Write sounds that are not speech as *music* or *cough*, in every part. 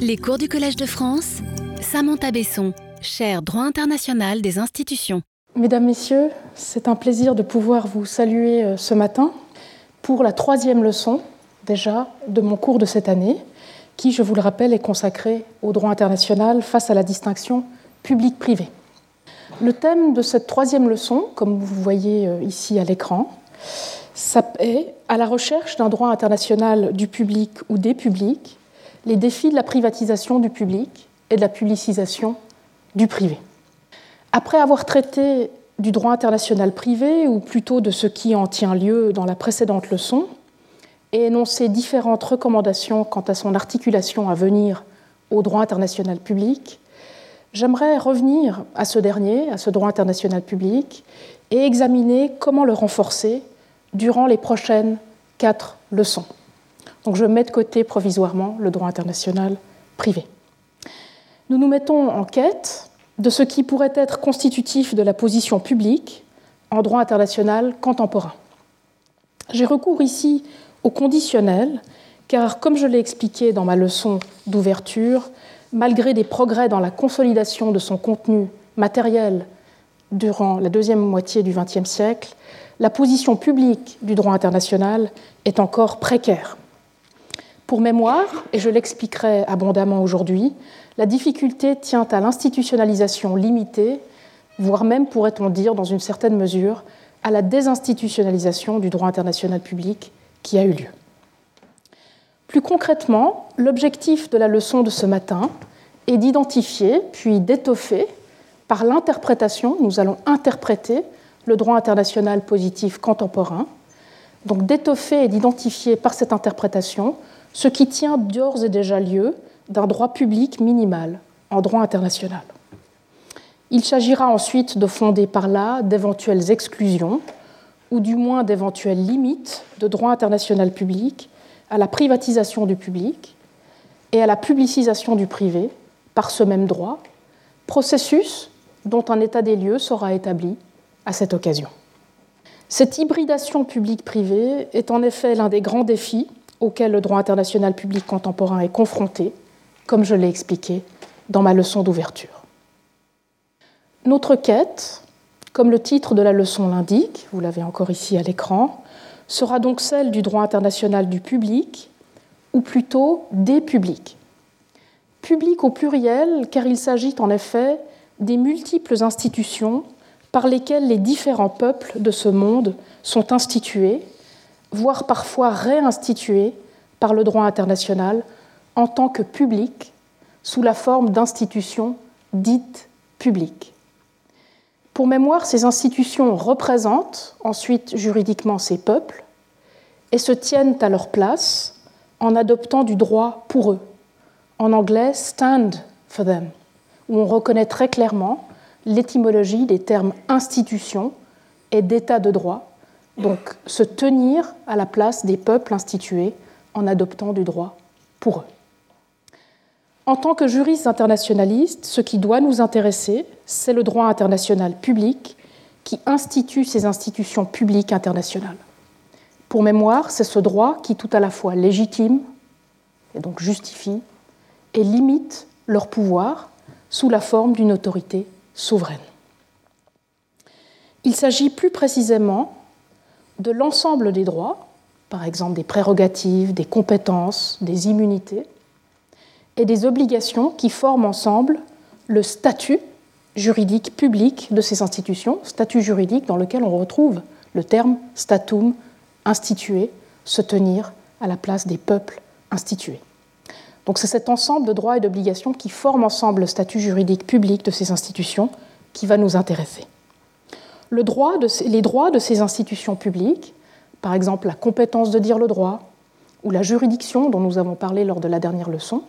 Les cours du Collège de France, Samantha Besson, chaire droit international des institutions. Mesdames, Messieurs, c'est un plaisir de pouvoir vous saluer euh, ce matin pour la troisième leçon déjà de mon cours de cette année, qui, je vous le rappelle, est consacré au droit international face à la distinction public-privé. Le thème de cette troisième leçon, comme vous voyez euh, ici à l'écran, est à la recherche d'un droit international du public ou des publics, les défis de la privatisation du public et de la publicisation du privé. Après avoir traité du droit international privé, ou plutôt de ce qui en tient lieu dans la précédente leçon, et énoncé différentes recommandations quant à son articulation à venir au droit international public, j'aimerais revenir à ce dernier, à ce droit international public, et examiner comment le renforcer durant les prochaines quatre leçons. Donc je mets de côté provisoirement le droit international privé. Nous nous mettons en quête de ce qui pourrait être constitutif de la position publique en droit international contemporain. J'ai recours ici au conditionnel, car comme je l'ai expliqué dans ma leçon d'ouverture, malgré des progrès dans la consolidation de son contenu matériel durant la deuxième moitié du XXe siècle, la position publique du droit international est encore précaire. Pour mémoire, et je l'expliquerai abondamment aujourd'hui, la difficulté tient à l'institutionnalisation limitée, voire même, pourrait-on dire, dans une certaine mesure, à la désinstitutionnalisation du droit international public qui a eu lieu. Plus concrètement, l'objectif de la leçon de ce matin est d'identifier, puis d'étoffer, par l'interprétation, nous allons interpréter le droit international positif contemporain, donc d'étoffer et d'identifier par cette interprétation ce qui tient d'ores et déjà lieu d'un droit public minimal en droit international. Il s'agira ensuite de fonder par là d'éventuelles exclusions ou du moins d'éventuelles limites de droit international public à la privatisation du public et à la publicisation du privé par ce même droit, processus dont un état des lieux sera établi à cette occasion. Cette hybridation public-privé est en effet l'un des grands défis auxquels le droit international public contemporain est confronté, comme je l'ai expliqué dans ma leçon d'ouverture. Notre quête, comme le titre de la leçon l'indique, vous l'avez encore ici à l'écran, sera donc celle du droit international du public, ou plutôt des publics. Public au pluriel, car il s'agit en effet des multiples institutions par lesquelles les différents peuples de ce monde sont institués, voire parfois réinstitués par le droit international en tant que publics sous la forme d'institutions dites publiques. Pour mémoire, ces institutions représentent ensuite juridiquement ces peuples et se tiennent à leur place en adoptant du droit pour eux. En anglais, stand for them, où on reconnaît très clairement l'étymologie des termes institution et d'état de droit, donc se tenir à la place des peuples institués en adoptant du droit pour eux. En tant que juristes internationalistes, ce qui doit nous intéresser, c'est le droit international public qui institue ces institutions publiques internationales. Pour mémoire, c'est ce droit qui tout à la fois légitime, et donc justifie, et limite leur pouvoir sous la forme d'une autorité souveraine. Il s'agit plus précisément de l'ensemble des droits, par exemple des prérogatives, des compétences, des immunités, et des obligations qui forment ensemble le statut juridique public de ces institutions, statut juridique dans lequel on retrouve le terme statum, institué, se tenir à la place des peuples institués. Donc c'est cet ensemble de droits et d'obligations qui forment ensemble le statut juridique public de ces institutions qui va nous intéresser. Les droits de ces institutions publiques, par exemple la compétence de dire le droit ou la juridiction dont nous avons parlé lors de la dernière leçon,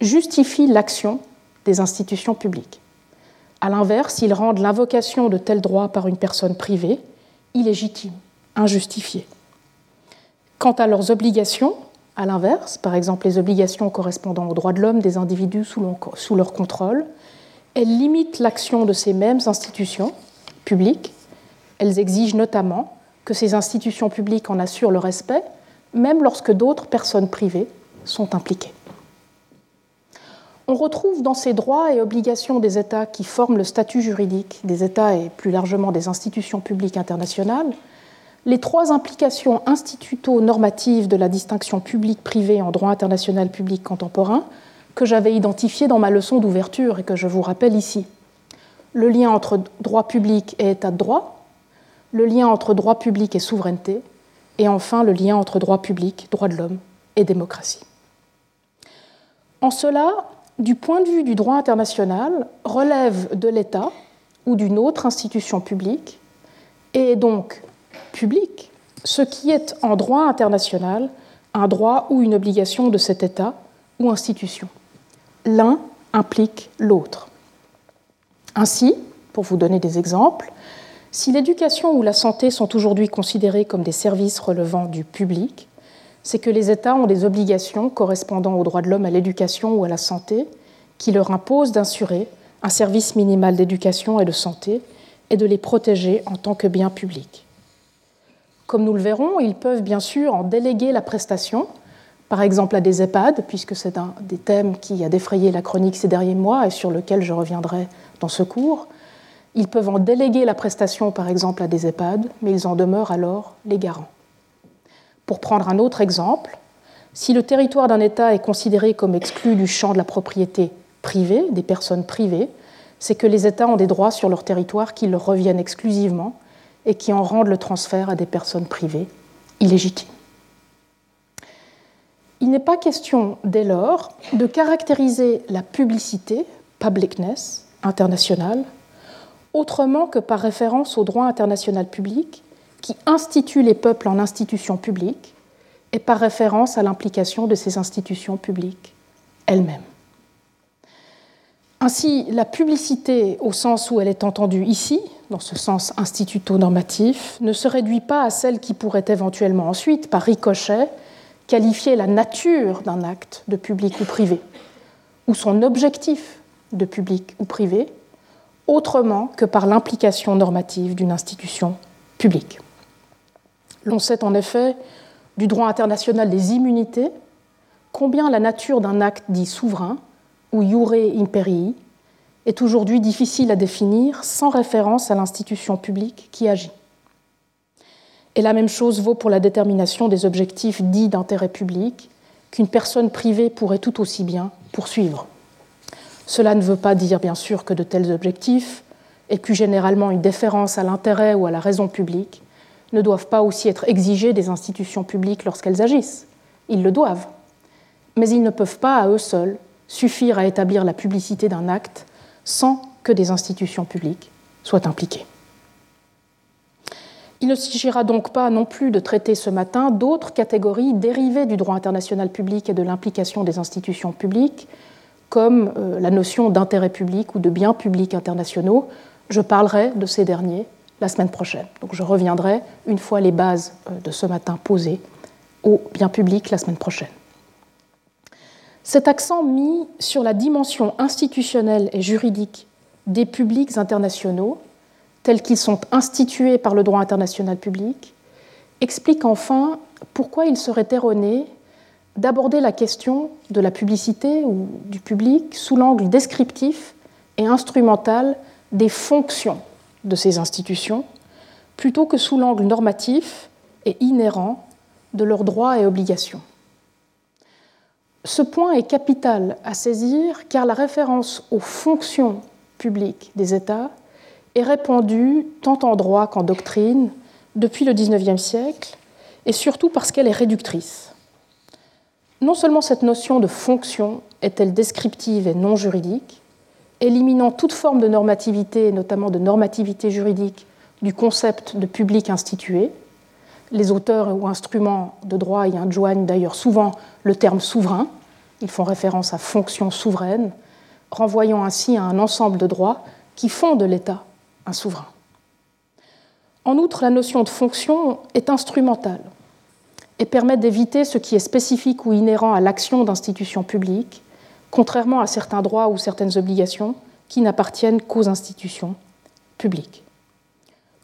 justifient l'action des institutions publiques. A l'inverse, ils rendent l'invocation de tels droits par une personne privée illégitime, injustifiée. Quant à leurs obligations, à l'inverse, par exemple les obligations correspondant aux droits de l'homme des individus sous leur contrôle, elles limitent l'action de ces mêmes institutions publiques. Elles exigent notamment que ces institutions publiques en assurent le respect, même lorsque d'autres personnes privées sont impliquées. on retrouve dans ces droits et obligations des États qui forment le statut juridique des États et plus largement des institutions publiques internationales les trois implications instituto-normatives de la distinction publique-privée en droit international public contemporain que j'avais identifiées dans ma leçon d'ouverture et que je vous rappelle ici. Le lien entre droit public et état de droit, le lien entre droit public et souveraineté, et enfin le lien entre droit public, droit de l'homme et démocratie. En cela, du point de vue du droit international, relève de l'État ou d'une autre institution publique, et donc public ce qui est en droit international un droit ou une obligation de cet État ou institution. L'un implique l'autre. Ainsi, pour vous donner des exemples, si l'éducation ou la santé sont aujourd'hui considérés comme des services relevant du public, c'est que les États ont des obligations correspondant aux droits de l'homme à l'éducation ou à la santé qui leur imposent d'assurer un service minimal d'éducation et de santé et de les protéger en tant que bien public. Comme nous le verrons, ils peuvent bien sûr en déléguer la prestation, par exemple à des EHPAD, puisque c'est un des thèmes qui a défrayé la chronique ces derniers mois et sur lequel je reviendrai dans ce cours. Ils peuvent en déléguer la prestation, par exemple, à des EHPAD, mais ils en demeurent alors les garants. Pour prendre un autre exemple, si le territoire d'un État est considéré comme exclu du champ de la propriété privée, des personnes privées, c'est que les États ont des droits sur leur territoire qui leur reviennent exclusivement et qui en rendent le transfert à des personnes privées illégitimes. Il n'est pas question, dès lors, de caractériser la publicité, publicness, internationale, autrement que par référence au droit international public qui institue les peuples en institutions publiques et par référence à l'implication de ces institutions publiques elles-mêmes. Ainsi, la publicité, au sens où elle est entendue ici, dans ce sens instituto-normatif, ne se réduit pas à celle qui pourrait éventuellement ensuite, par ricochet, qualifier la nature d'un acte de public ou privé, ou son objectif de public ou privé, autrement que par l'implication normative d'une institution publique. L'on sait en effet du droit international des immunités combien la nature d'un acte dit souverain, ou iure imperii, est aujourd'hui difficile à définir sans référence à l'institution publique qui agit. Et la même chose vaut pour la détermination des objectifs dits d'intérêt public qu'une personne privée pourrait tout aussi bien poursuivre. Cela ne veut pas dire bien sûr que de tels objectifs, et plus généralement une déférence à l'intérêt ou à la raison publique, ne doivent pas aussi être exigés des institutions publiques lorsqu'elles agissent. Ils le doivent. Mais ils ne peuvent pas à eux seuls suffire à établir la publicité d'un acte sans que des institutions publiques soient impliquées. Il ne s'agira donc pas non plus de traiter ce matin d'autres catégories dérivées du droit international public et de l'implication des institutions publiques, comme euh, la notion d'intérêt public ou de biens publics internationaux. Je parlerai de ces derniers la semaine prochaine. Donc je reviendrai, une fois les bases euh, de ce matin posées, aux biens publics la semaine prochaine. Cet accent mis sur la dimension institutionnelle et juridique des publics internationaux, tels qu'ils sont institués par le droit international public, explique enfin pourquoi il serait erroné d'aborder la question de la publicité ou du public sous l'angle descriptif et instrumental des fonctions de ces institutions, plutôt que sous l'angle normatif et inhérent de leurs droits et obligations. Ce point est capital à saisir car la référence aux fonctions publiques des États est répandue tant en droit qu'en doctrine depuis le XIXe siècle et surtout parce qu'elle est réductrice. Non seulement cette notion de fonction est-elle descriptive et non juridique, éliminant toute forme de normativité, notamment de normativité juridique, du concept de public institué, les auteurs ou instruments de droit y adjoignent d'ailleurs souvent le terme souverain. Ils font référence à fonction souveraine, renvoyant ainsi à un ensemble de droits qui font de l'État un souverain. En outre, la notion de fonction est instrumentale et permet d'éviter ce qui est spécifique ou inhérent à l'action d'institutions publiques, contrairement à certains droits ou certaines obligations qui n'appartiennent qu'aux institutions publiques.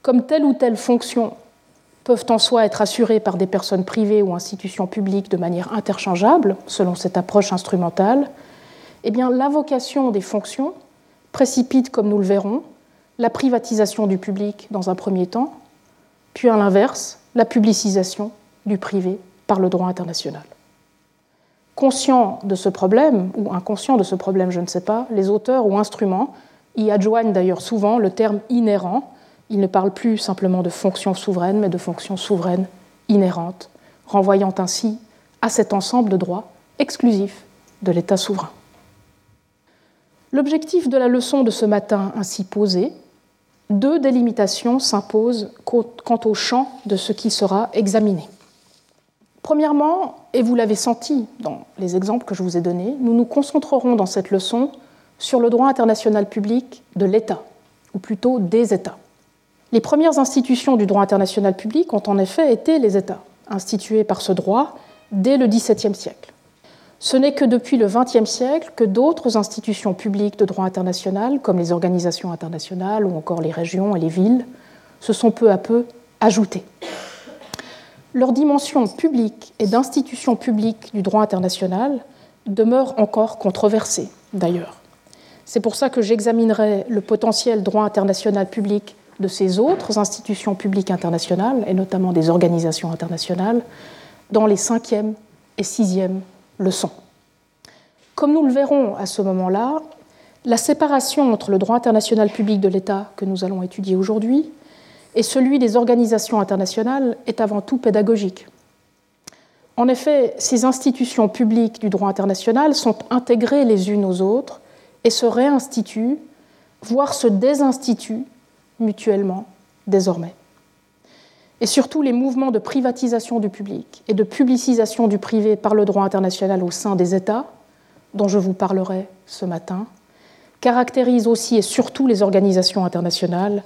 Comme telle ou telle fonction peuvent en soi être assurées par des personnes privées ou institutions publiques de manière interchangeable, selon cette approche instrumentale, eh bien, l'invocation des fonctions précipite, comme nous le verrons, la privatisation du public dans un premier temps, puis à l'inverse, la publicisation du privé par le droit international. Conscient de ce problème, ou inconscient de ce problème, je ne sais pas, les auteurs ou instruments y adjoignent d'ailleurs souvent le terme inhérent. Ils ne parlent plus simplement de fonctions souveraines, mais de fonctions souveraines inhérentes, renvoyant ainsi à cet ensemble de droits exclusifs de l'État souverain. L'objectif de la leçon de ce matin ainsi posé, deux délimitations s'imposent quant au champ de ce qui sera examiné. Premièrement, et vous l'avez senti dans les exemples que je vous ai donnés, nous nous concentrerons dans cette leçon sur le droit international public de l'État, ou plutôt des États. Les premières institutions du droit international public ont en effet été les États, institués par ce droit dès le XVIIe siècle. Ce n'est que depuis le XXe siècle que d'autres institutions publiques de droit international, comme les organisations internationales ou encore les régions et les villes, se sont peu à peu ajoutées. Leur dimension publique et d'institution publique du droit international demeure encore controversée, d'ailleurs. C'est pour ça que j'examinerai le potentiel droit international public de ces autres institutions publiques internationales, et notamment des organisations internationales, dans les cinquième et sixième leçon. Comme nous le verrons à ce moment-là, la séparation entre le droit international public de l'État que nous allons étudier aujourd'hui et celui des organisations internationales est avant tout pédagogique. En effet, ces institutions publiques du droit international sont intégrées les unes aux autres et se réinstituent, voire se désinstituent mutuellement désormais. Et surtout, les mouvements de privatisation du public et de publicisation du privé par le droit international au sein des États, dont je vous parlerai ce matin, caractérisent aussi et surtout les organisations internationales,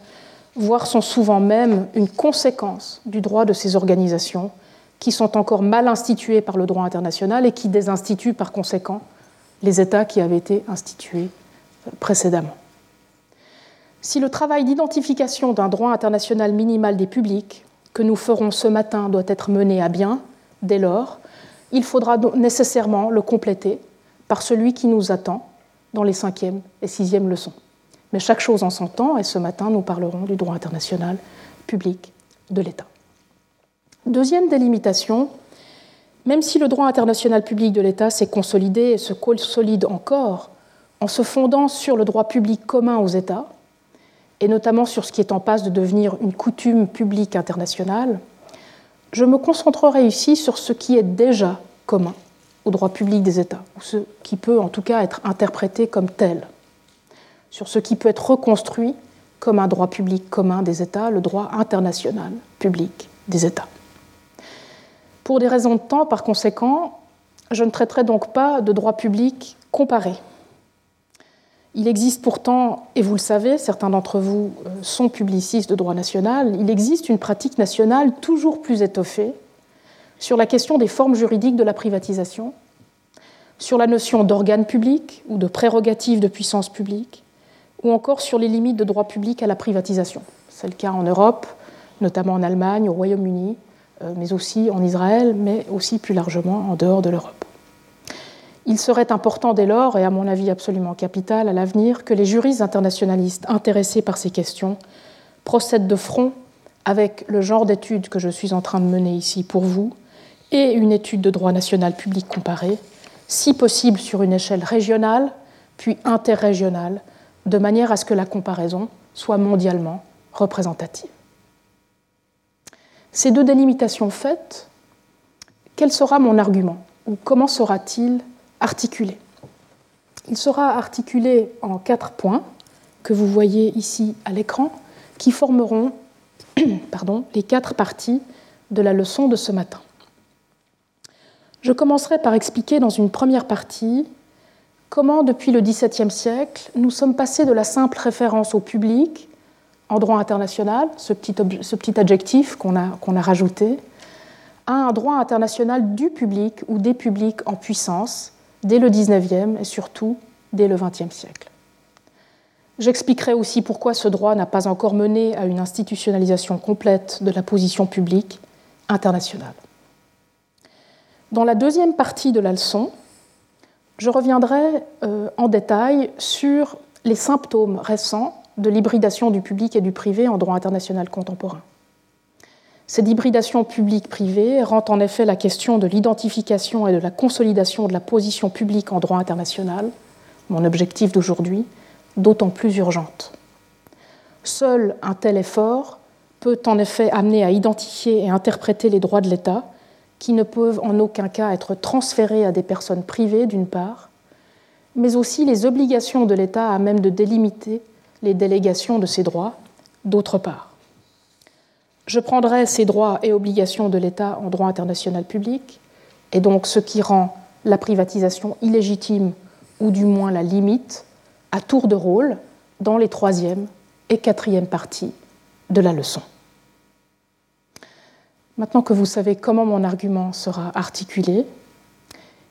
voire sont souvent même une conséquence du droit de ces organisations qui sont encore mal instituées par le droit international et qui désinstituent par conséquent les États qui avaient été institués précédemment. Si le travail d'identification d'un droit international minimal des publics que nous ferons ce matin doit être mené à bien, dès lors, il faudra nécessairement le compléter par celui qui nous attend dans les cinquième et sixième leçons. Mais chaque chose en son temps, et ce matin, nous parlerons du droit international public de l'État. Deuxième délimitation, même si le droit international public de l'État s'est consolidé et se consolide encore en se fondant sur le droit public commun aux États, et notamment sur ce qui est en passe de devenir une coutume publique internationale, je me concentrerai ici sur ce qui est déjà commun au droit public des États, ou ce qui peut en tout cas être interprété comme tel, sur ce qui peut être reconstruit comme un droit public commun des États, le droit international public des États. Pour des raisons de temps, par conséquent, je ne traiterai donc pas de droit public comparé il existe pourtant, et vous le savez, certains d'entre vous euh, sont publicistes de droit national, il existe une pratique nationale toujours plus étoffée sur la question des formes juridiques de la privatisation, sur la notion d'organe public ou de prérogative de puissance publique, ou encore sur les limites de droit public à la privatisation. C'est le cas en Europe, notamment en Allemagne, au Royaume-Uni, euh, mais aussi en Israël, mais aussi plus largement en dehors de l'Europe. Il serait important dès lors, et à mon avis absolument capital à l'avenir, que les juristes internationalistes intéressés par ces questions procèdent de front avec le genre d'études que je suis en train de mener ici pour vous et une étude de droit national public comparé, si possible sur une échelle régionale, puis interrégionale, de manière à ce que la comparaison soit mondialement représentative. Ces deux délimitations faites, quel sera mon argument ou comment sera-t-il articulé? Il sera articulé en quatre points que vous voyez ici à l'écran, qui formeront *clears throat* les quatre parties de la leçon de ce matin. Je commencerai par expliquer dans une première partie comment, depuis le XVIIe siècle, nous sommes passés de la simple référence au public en droit international, ce petit, adjectif qu'on a, qu'on a rajouté, à un droit international du public ou des publics en puissance, dès le XIXe et surtout dès le XXe siècle. J'expliquerai aussi pourquoi ce droit n'a pas encore mené à une institutionnalisation complète de la position publique internationale. Dans la deuxième partie de la leçon, Je reviendrai euh, en détail sur les symptômes récents de l'hybridation du public et du privé en droit international contemporain. Cette hybridation publique-privée rend en effet la question de l'identification et de la consolidation de la position publique en droit international, mon objectif d'aujourd'hui, d'autant plus urgente. Seul un tel effort peut en effet amener à identifier et interpréter les droits de l'État, qui ne peuvent en aucun cas être transférés à des personnes privées, d'une part, mais aussi les obligations de l'État à même de délimiter les délégations de ces droits, d'autre part. Je prendrai ces droits et obligations de l'État en droit international public, et donc ce qui rend la privatisation illégitime, ou du moins la limite, à tour de rôle dans les troisième et quatrième parties de la leçon. Maintenant que vous savez comment mon argument sera articulé,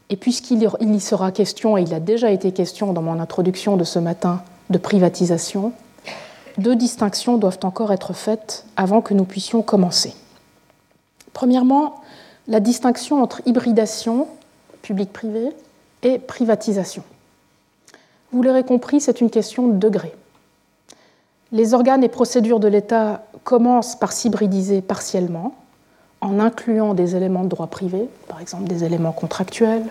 et puisqu'il y sera question, et il a déjà été question dans mon introduction de ce matin, de privatisation, deux distinctions doivent encore être faites avant que nous puissions commencer. Premièrement, la distinction entre hybridation, public-privé, et privatisation. Vous l'aurez compris, c'est une question de degré. Les organes et procédures de l'État commencent par s'hybridiser partiellement, en incluant des éléments de droit privé, par exemple des éléments contractuels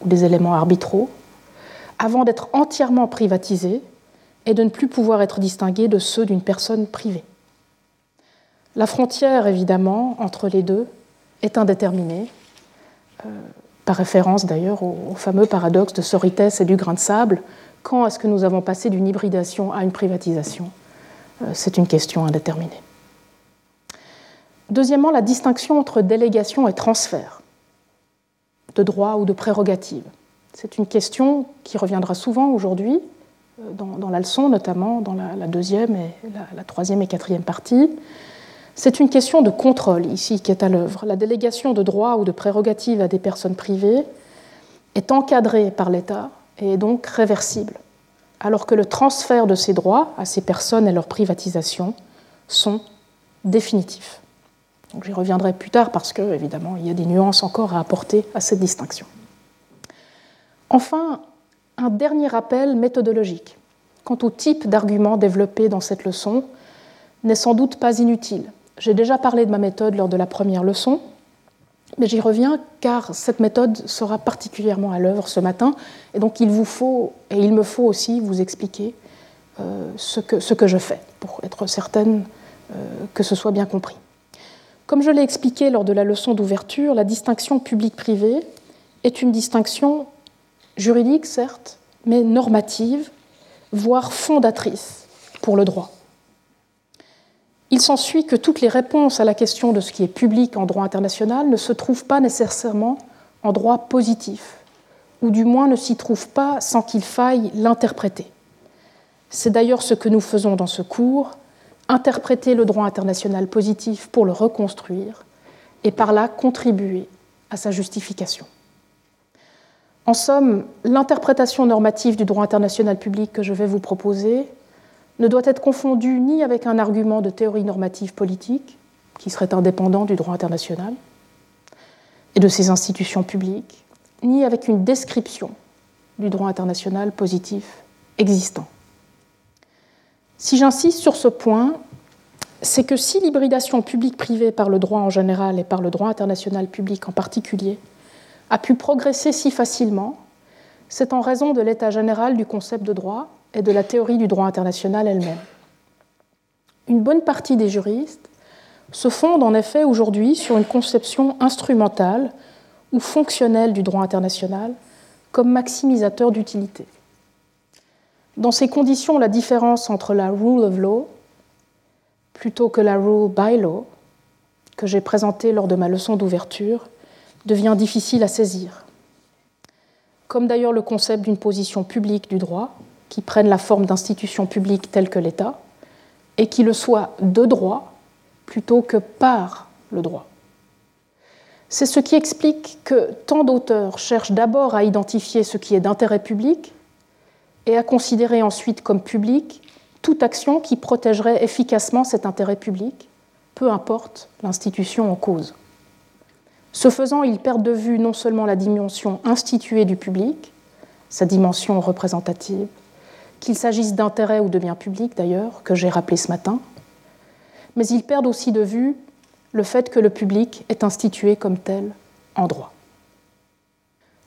ou des éléments arbitraux, avant d'être entièrement privatisés et de ne plus pouvoir être distingués de ceux d'une personne privée. La frontière, évidemment, entre les deux est indéterminée, euh, par référence d'ailleurs au, fameux paradoxe de Sorites et du grain de sable. Quand est-ce que nous avons passé d'une hybridation à une privatisation? Euh, C'est une question indéterminée. Deuxièmement, la distinction entre délégation et transfert de droits ou de prérogatives. C'est une question qui reviendra souvent aujourd'hui, euh, dans, la leçon, notamment dans la, deuxième et la, troisième et quatrième partie. C'est une question de contrôle ici qui est à l'œuvre. La délégation de droits ou de prérogatives à des personnes privées est encadrée par l'État et est donc réversible, alors que le transfert de ces droits à ces personnes et leur privatisation sont définitifs. J'y reviendrai plus tard parce que, évidemment, il y a des nuances encore à apporter à cette distinction. Enfin, un dernier rappel méthodologique quant au type d'argument développé dans cette leçon n'est sans doute pas inutile. J'ai déjà parlé de ma méthode lors de la première leçon, mais j'y reviens car cette méthode sera particulièrement à l'œuvre ce matin, et donc il vous faut, et il me faut aussi vous expliquer euh, ce, que, ce, que, je fais, pour être certaine euh, que ce soit bien compris. Comme je l'ai expliqué lors de la leçon d'ouverture, la distinction public-privé est une distinction juridique, certes, mais normative, voire fondatrice pour le droit. Il s'ensuit que toutes les réponses à la question de ce qui est public en droit international ne se trouvent pas nécessairement en droit positif, ou du moins ne s'y trouvent pas sans qu'il faille l'interpréter. C'est d'ailleurs ce que nous faisons dans ce cours, interpréter le droit international positif pour le reconstruire et par là contribuer à sa justification. En somme, l'interprétation normative du droit international public que je vais vous proposer ne doit être confondue ni avec un argument de théorie normative politique, qui serait indépendant du droit international et de ses institutions publiques, ni avec une description du droit international positif existant. Si j'insiste sur ce point, c'est que si l'hybridation publique-privée par le droit en général et par le droit international public en particulier a pu progresser si facilement, c'est en raison de l'état général du concept de droit et de la théorie du droit international elle-même. Une bonne partie des juristes se fondent en effet aujourd'hui sur une conception instrumentale ou fonctionnelle du droit international comme maximisateur d'utilité. Dans ces conditions, la différence entre la rule of law plutôt que la rule by law que j'ai présentée lors de ma leçon d'ouverture devient difficile à saisir. Comme d'ailleurs le concept d'une position publique du droit, qui prenne la forme d'institutions publiques telles que l'État, et qui le soit de droit plutôt que par le droit. C'est ce qui explique que tant d'auteurs cherchent d'abord à identifier ce qui est d'intérêt public et à considérer ensuite comme public toute action qui protégerait efficacement cet intérêt public, peu importe l'institution en cause. Ce faisant, ils perdent de vue non seulement la dimension instituée du public, sa dimension représentative, qu'il s'agisse d'intérêts ou de biens publics d'ailleurs, que j'ai rappelé ce matin, mais ils perdent aussi de vue le fait que le public est institué comme tel en droit.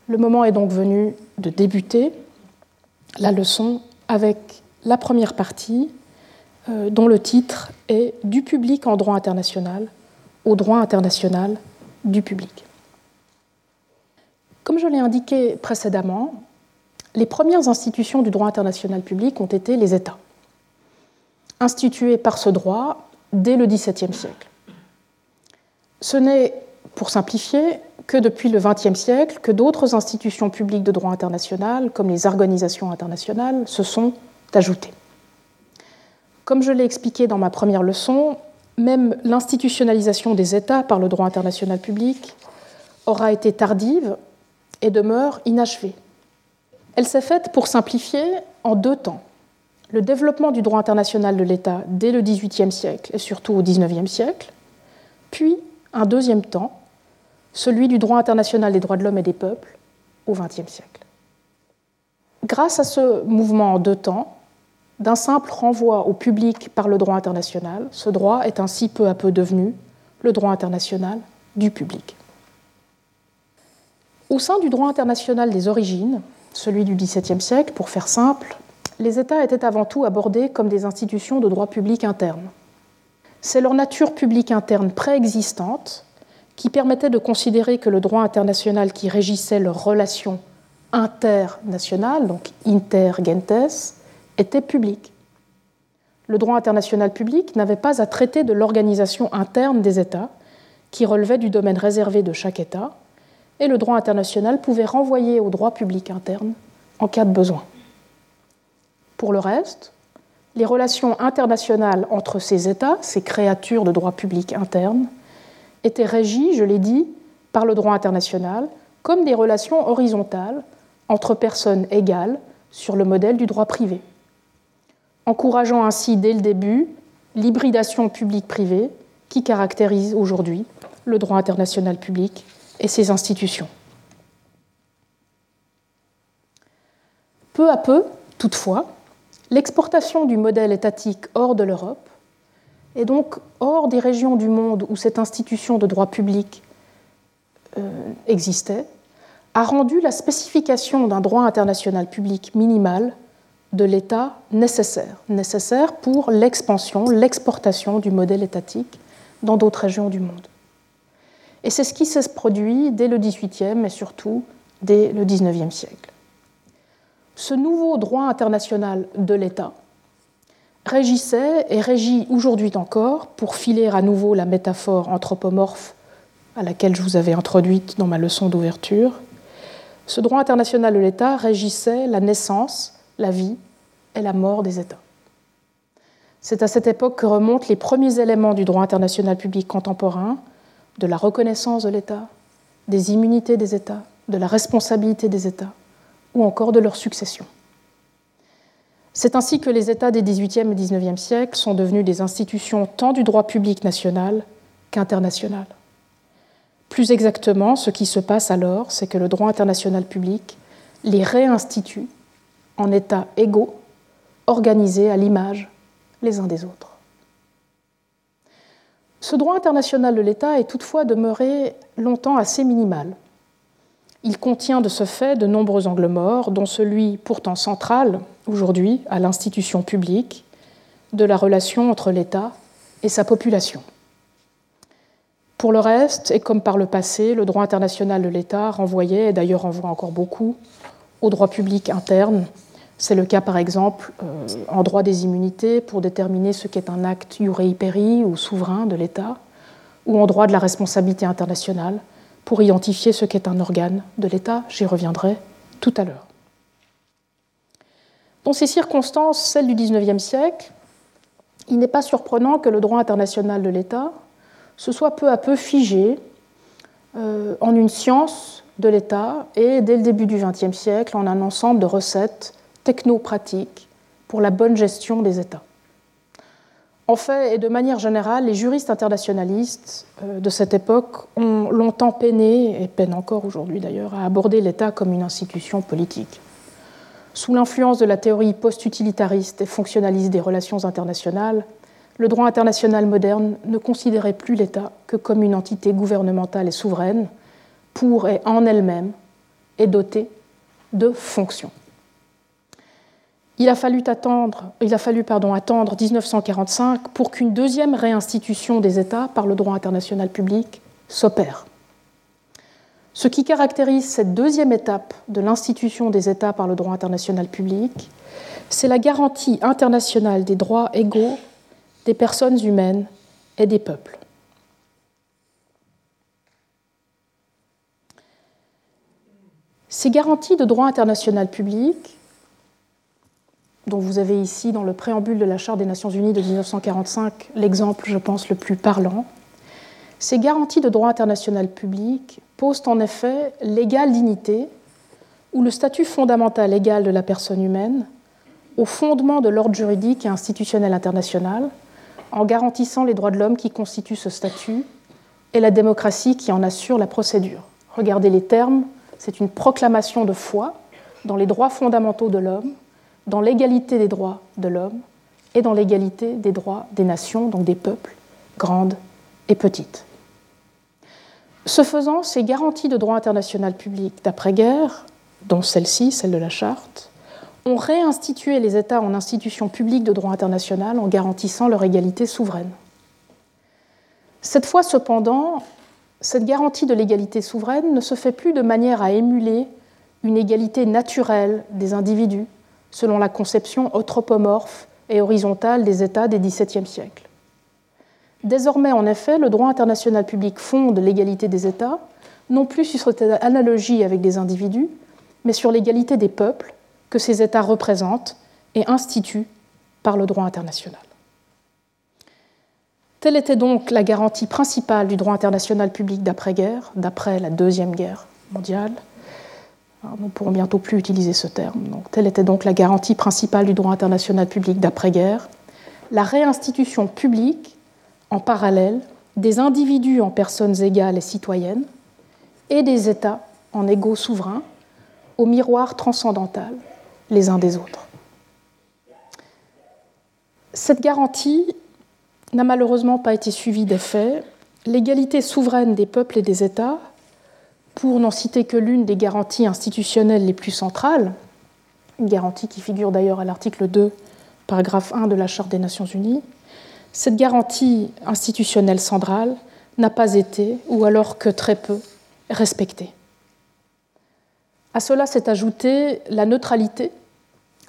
Le moment est donc venu de débuter la leçon avec la première partie euh, dont le titre est Du public en droit international au droit international du public. Comme je l'ai indiqué précédemment, les premières institutions du droit international public ont été les États, institués par ce droit dès le XVIIe siècle. Ce n'est, pour simplifier, que depuis le XXe siècle que d'autres institutions publiques de droit international, comme les organisations internationales, se sont ajoutées. Comme je l'ai expliqué dans ma première leçon, même l'institutionnalisation des États par le droit international public aura été tardive et demeure inachevée. Elle s'est faite, pour simplifier, en deux temps. Le développement du droit international de l'État dès le XVIIIe siècle et surtout au XIXe siècle, puis un deuxième temps, celui du droit international des droits de l'homme et des peuples au XXe siècle. Grâce à ce mouvement en deux temps, d'un simple renvoi au public par le droit international, ce droit est ainsi peu à peu devenu le droit international du public. Au sein du droit international des origines, celui du XVIIe siècle, pour faire simple, les États étaient avant tout abordés comme des institutions de droit public interne. C'est leur nature publique interne préexistante qui permettait de considérer que le droit international qui régissait leurs relations internationales, donc inter gentes, était public. Le droit international public n'avait pas à traiter de l'organisation interne des États, qui relevait du domaine réservé de chaque État, et le droit international pouvait renvoyer au droit public interne en cas de besoin. Pour le reste, les relations internationales entre ces États, ces créatures de droit public interne, étaient régies, je l'ai dit, par le droit international comme des relations horizontales entre personnes égales sur le modèle du droit privé encourageant ainsi dès le début l'hybridation publique-privée qui caractérise aujourd'hui le droit international public et ses institutions. Peu à peu, toutefois, l'exportation du modèle étatique hors de l'Europe, et donc hors des régions du monde où cette institution de droit public euh, existait, a rendu la spécification d'un droit international public minimal de l'État nécessaire, nécessaire pour l'expansion, l'exportation du modèle étatique dans d'autres régions du monde. Et c'est ce qui s'est produit dès le XVIIIe et surtout dès le XIXe siècle. Ce nouveau droit international de l'État régissait et régit aujourd'hui encore, pour filer à nouveau la métaphore anthropomorphe à laquelle je vous avais introduite dans ma leçon d'ouverture, ce droit international de l'État régissait la naissance, la vie et la mort des États. C'est à cette époque que remontent les premiers éléments du droit international public contemporain, de la reconnaissance de l'État, des immunités des États, de la responsabilité des États, ou encore de leur succession. C'est ainsi que les États des XVIIIe et XIXe siècles sont devenus des institutions tant du droit public national qu'international. Plus exactement, ce qui se passe alors, c'est que le droit international public les réinstitue en états égaux, organisés à l'image les uns des autres. Ce droit international de l'État est toutefois demeuré longtemps assez minimal. Il contient de ce fait de nombreux angles morts, dont celui pourtant central aujourd'hui à l'institution publique de la relation entre l'État et sa population. Pour le reste, et comme par le passé, le droit international de l'État renvoyait, et d'ailleurs renvoie encore beaucoup, au droit public interne c'est le cas, par exemple, euh, en droit des immunités pour déterminer ce qu'est un acte iurei ou souverain de l'État, ou en droit de la responsabilité internationale pour identifier ce qu'est un organe de l'État. J'y reviendrai tout à l'heure. Dans ces circonstances, celles du XIXe siècle, il n'est pas surprenant que le droit international de l'État se soit peu à peu figé euh, en une science de l'État et, dès le début du XXe siècle, en un ensemble de recettes technopratique pour la bonne gestion des États. En fait, et de manière générale, les juristes internationalistes euh, de cette époque ont longtemps peiné, et peinent encore aujourd'hui d'ailleurs, à aborder l'État comme une institution politique. Sous l'influence de la théorie post-utilitariste et fonctionnaliste des relations internationales, le droit international moderne ne considérait plus l'État que comme une entité gouvernementale et souveraine, pour et en elle-même, et dotée de fonctions. Il a fallu attendre, il a fallu, pardon, attendre 1945 pour qu'une deuxième réinstitution des États par le droit international public s'opère. Ce qui caractérise cette deuxième étape de l'institution des États par le droit international public, c'est la garantie internationale des droits égaux des personnes humaines et des peuples. Ces garanties de droit international public dont vous avez ici dans le préambule de la Charte des Nations Unies de 1945 l'exemple, je pense, le plus parlant. Ces garanties de droit international public posent en effet l'égale dignité ou le statut fondamental égal de la personne humaine au fondement de l'ordre juridique et institutionnel international, en garantissant les droits de l'homme qui constituent ce statut et la démocratie qui en assure la procédure. Regardez les termes, c'est une proclamation de foi dans les droits fondamentaux de l'homme dans l'égalité des droits de l'homme et dans l'égalité des droits des nations, donc des peuples, grandes et petites. Ce faisant, ces garanties de droit international public d'après-guerre, dont celle-ci, celle de la Charte, ont réinstitué les États en institutions publiques de droit international en garantissant leur égalité souveraine. Cette fois, cependant, cette garantie de l'égalité souveraine ne se fait plus de manière à émuler une égalité naturelle des individus selon la conception anthropomorphe et horizontale des États des XVIIe siècle. Désormais, en effet, le droit international public fonde l'égalité des États, non plus sur cette analogie avec des individus, mais sur l'égalité des peuples que ces États représentent et instituent par le droit international. Telle était donc la garantie principale du droit international public d'après-guerre, d'après la Deuxième Guerre mondiale, nous pourrons bientôt plus utiliser ce terme. telle était donc la garantie principale du droit international public d'après-guerre. La réinstitution publique, en parallèle, des individus en personnes égales et citoyennes et des États en égaux souverains au miroir transcendantal les uns des autres. Cette garantie n'a malheureusement pas été suivie d'effet. L'égalité souveraine des peuples et des États pour n'en citer que l'une des garanties institutionnelles les plus centrales, une garantie qui figure d'ailleurs à l'article 2, paragraphe 1 de la Charte des Nations Unies, cette garantie institutionnelle centrale n'a pas été, ou alors que très peu, respectée. À cela s'est ajoutée la neutralité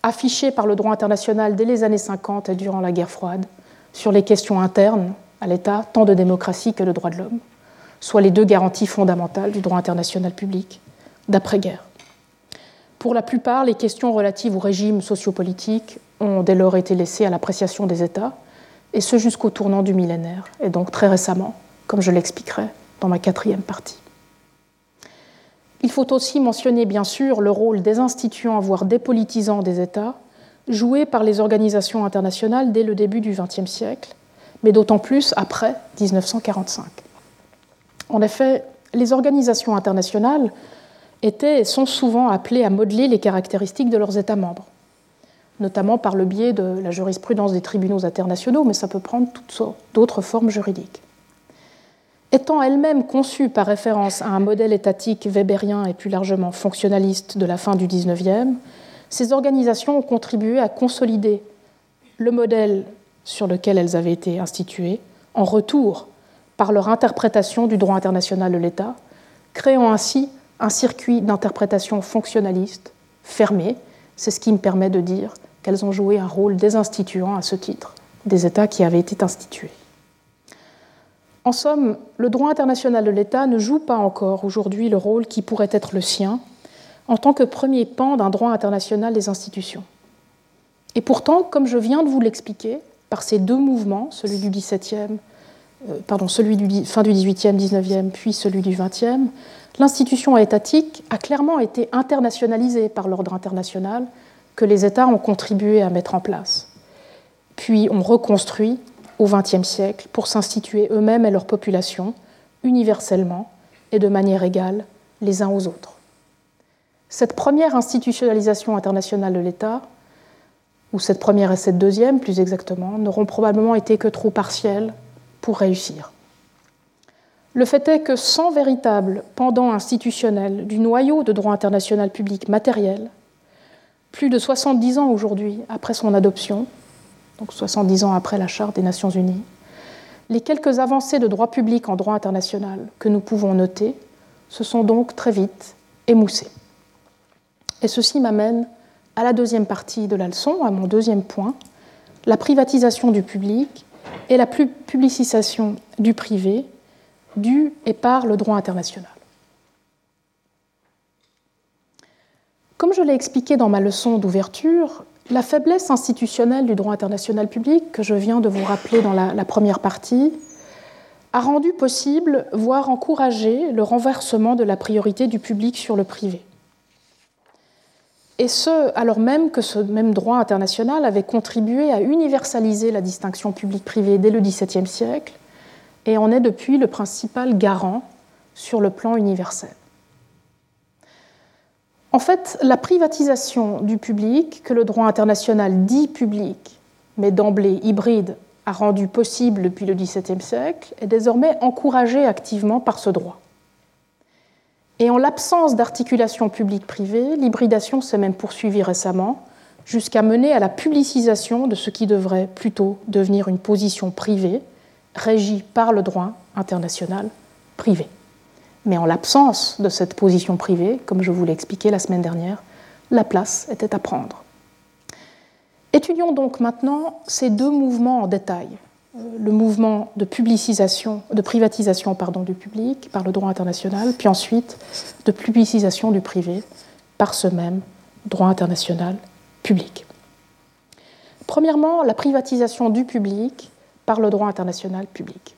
affichée par le droit international dès les années 50 et durant la guerre froide sur les questions internes à l'État, tant de démocratie que de droits de l'homme soit les deux garanties fondamentales du droit international public d'après-guerre. Pour la plupart, les questions relatives au régime sociopolitique ont dès lors été laissées à l'appréciation des États, et ce jusqu'au tournant du millénaire, et donc très récemment, comme je l'expliquerai dans ma quatrième partie. Il faut aussi mentionner bien sûr le rôle des instituants, voire dépolitisants des États, joué par les organisations internationales dès le début du XXe siècle, mais d'autant plus après 1945. En effet, les organisations internationales étaient et sont souvent appelées à modeler les caractéristiques de leurs États membres, notamment par le biais de la jurisprudence des tribunaux internationaux, mais ça peut prendre toutes sortes d'autres formes juridiques. Étant elles-mêmes conçues par référence à un modèle étatique weberien et plus largement fonctionnaliste de la fin du XIXe, ces organisations ont contribué à consolider le modèle sur lequel elles avaient été instituées en retour par leur interprétation du droit international de l'État, créant ainsi un circuit d'interprétation fonctionnaliste, fermé. C'est ce qui me permet de dire qu'elles ont joué un rôle désinstituant à ce titre des États qui avaient été institués. En somme, le droit international de l'État ne joue pas encore aujourd'hui le rôle qui pourrait être le sien en tant que premier pan d'un droit international des institutions. Et pourtant, comme je viens de vous l'expliquer, par ces deux mouvements, celui du XVIIe euh, pardon, celui du fin du XVIIIe, XIXe, puis celui du XXe, l'institution étatique a clairement été internationalisée par l'ordre international que les États ont contribué à mettre en place, puis ont reconstruit au XXe siècle pour s'instituer eux-mêmes et leur population universellement et de manière égale les uns aux autres. Cette première institutionnalisation internationale de l'État, ou cette première et cette deuxième plus exactement, n'auront probablement été que trop partielles pour réussir. Le fait est que sans véritable pendant institutionnel du noyau de droit international public matériel, plus de 70 ans aujourd'hui après son adoption, donc 70 ans après la Charte des Nations Unies, les quelques avancées de droit public en droit international que nous pouvons noter se sont donc très vite émoussées. Et ceci m'amène à la deuxième partie de la leçon, à mon deuxième point, la privatisation du public et la publicisation du privé du et par le droit international. Comme je l'ai expliqué dans ma leçon d'ouverture, la faiblesse institutionnelle du droit international public, que je viens de vous rappeler dans la, première partie, a rendu possible, voire encouragé, le renversement de la priorité du public sur le privé. Et ce, alors même que ce même droit international avait contribué à universaliser la distinction public-privé dès le XVIIe siècle et en est depuis le principal garant sur le plan universel. En fait, la privatisation du public, que le droit international dit public, mais d'emblée hybride, a rendu possible depuis le XVIIe siècle, est désormais encouragée activement par ce droit. Et en l'absence d'articulation publique-privée, l'hybridation s'est même poursuivie récemment, jusqu'à mener à la publicisation de ce qui devrait plutôt devenir une position privée, régie par le droit international privé. Mais en l'absence de cette position privée, comme je vous l'ai expliqué la semaine dernière, la place était à prendre. Étudions donc maintenant ces deux mouvements en détail. Euh, le mouvement de publicisation, de privatisation du public par le droit international, puis ensuite de publicisation du privé par ce même droit international public. Premièrement, la privatisation du public par le droit international public.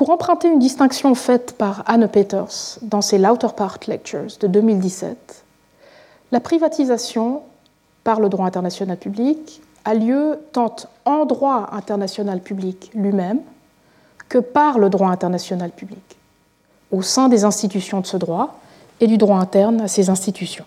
Pour emprunter une distinction faite par Anne Peters dans ses Part Lectures de 2017, la privatisation par le droit international public a lieu tant en droit international public lui-même que par le droit international public, au sein des institutions de ce droit et du droit interne à ces institutions.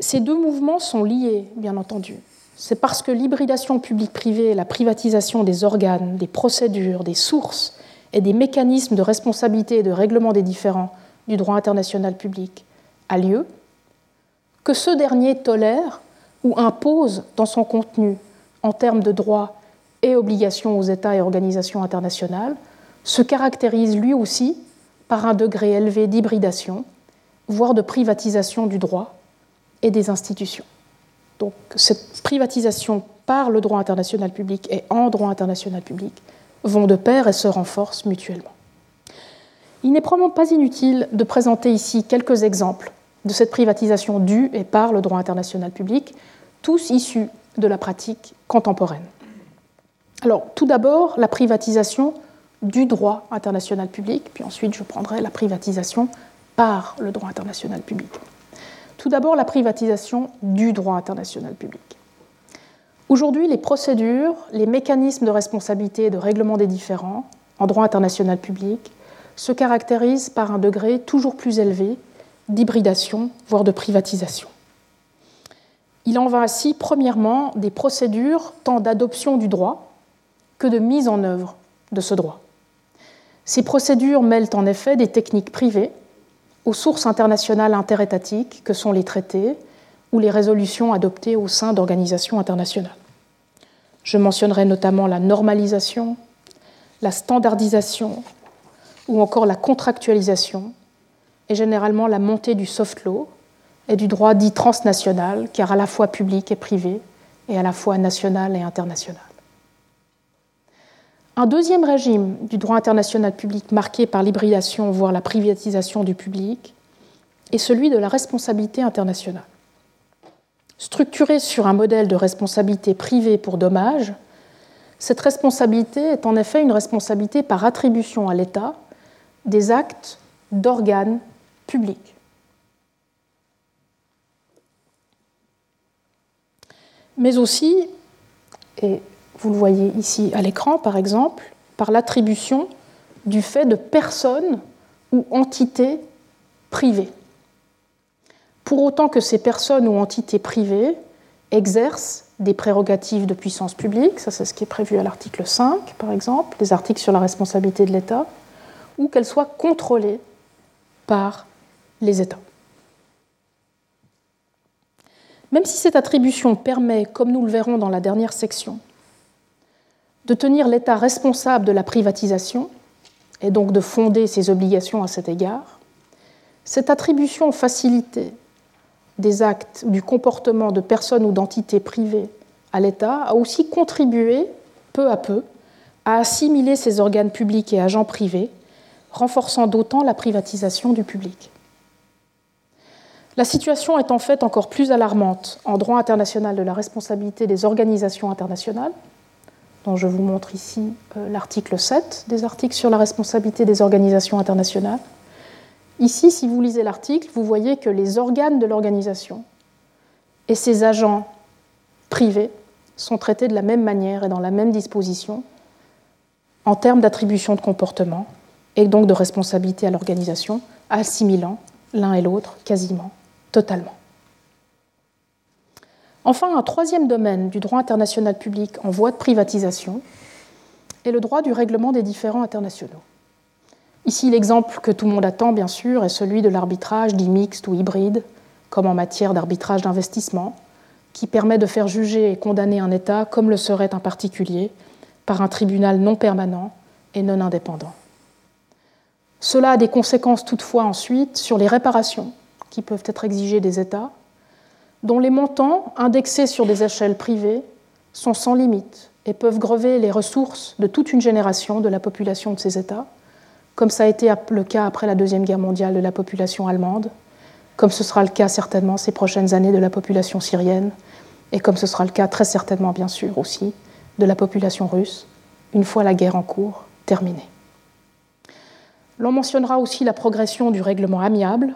Ces deux mouvements sont liés, bien entendu. C'est parce que l'hybridation publique-privée la privatisation des organes, des procédures, des sources et des mécanismes de responsabilité et de règlement des différends du droit international public a lieu, que ce dernier tolère ou impose dans son contenu, en termes de droits et obligations aux États et organisations internationales, se caractérise lui aussi par un degré élevé d'hybridation, voire de privatisation du droit et des institutions. Donc cette privatisation par le droit international public et en droit international public vont de pair et se renforcent mutuellement. Il n'est probablement pas inutile de présenter ici quelques exemples de cette privatisation due et par le droit international public, tous issus de la pratique contemporaine. Alors, tout d'abord, la privatisation du droit international public, puis ensuite je prendrai la privatisation par le droit international public. Tout d'abord, la privatisation du droit international public. Aujourd'hui, les procédures, les mécanismes de responsabilité et de règlement des différends en droit international public se caractérisent par un degré toujours plus élevé d'hybridation, voire de privatisation. Il en va ainsi, premièrement, des procédures tant d'adoption du droit que de mise en œuvre de ce droit. Ces procédures mêlent en effet des techniques privées aux sources internationales interétatiques que sont les traités ou les résolutions adoptées au sein d'organisations internationales. Je mentionnerai notamment la normalisation, la standardisation ou encore la contractualisation et généralement la montée du soft law et du droit dit transnational, car à la fois public et privé et à la fois national et international. Un deuxième régime du droit international public marqué par l'hybridation, voire la privatisation du public, est celui de la responsabilité internationale. Structurée sur un modèle de responsabilité privée pour dommage, cette responsabilité est en effet une responsabilité par attribution à l'État des actes d'organes publics. Mais aussi, et vous le voyez ici à l'écran par exemple, par l'attribution du fait de personnes ou entités privées. pour autant que ces personnes ou entités privées exercent des prérogatives de puissance publique, ça c'est ce qui est prévu à l'article 5 par exemple, les articles sur la responsabilité de l'État, ou qu'elles soient contrôlées par les États. Même si cette attribution permet, comme nous le verrons dans la dernière section, de tenir l'État responsable de la privatisation et donc de fonder ses obligations à cet égard, cette attribution facilitée des actes ou du comportement de personnes ou d'entités privées à l'État a aussi contribué, peu à peu, à assimiler ces organes publics et agents privés, renforçant d'autant la privatisation du public. La situation est en fait encore plus alarmante en droit international de la responsabilité des organisations internationales, dont je vous montre ici euh, l'article 7 des articles sur la responsabilité des organisations internationales. Ici, si vous lisez l'article, vous voyez que les organes de l'organisation et ses agents privés sont traités de la même manière et dans la même disposition en termes d'attribution de comportement et donc de responsabilité à l'organisation, assimilant l'un et l'autre quasiment totalement. Enfin, un troisième domaine du droit international public en voie de privatisation est le droit du règlement des différends internationaux. Ici, l'exemple que tout le monde attend, bien sûr, est celui de l'arbitrage dit mixte ou hybride, comme en matière d'arbitrage d'investissement, qui permet de faire juger et condamner un État comme le serait un particulier par un tribunal non permanent et non indépendant. Cela a des conséquences toutefois ensuite sur les réparations qui peuvent être exigées des États, dont les montants, indexés sur des échelles privées, sont sans limite et peuvent grever les ressources de toute une génération de la population de ces États, comme ça a été le cas après la Deuxième Guerre mondiale de la population allemande, comme ce sera le cas certainement ces prochaines années de la population syrienne, et comme ce sera le cas très certainement bien sûr aussi de la population russe, une fois la guerre en cours terminée. L'on mentionnera aussi la progression du règlement amiable,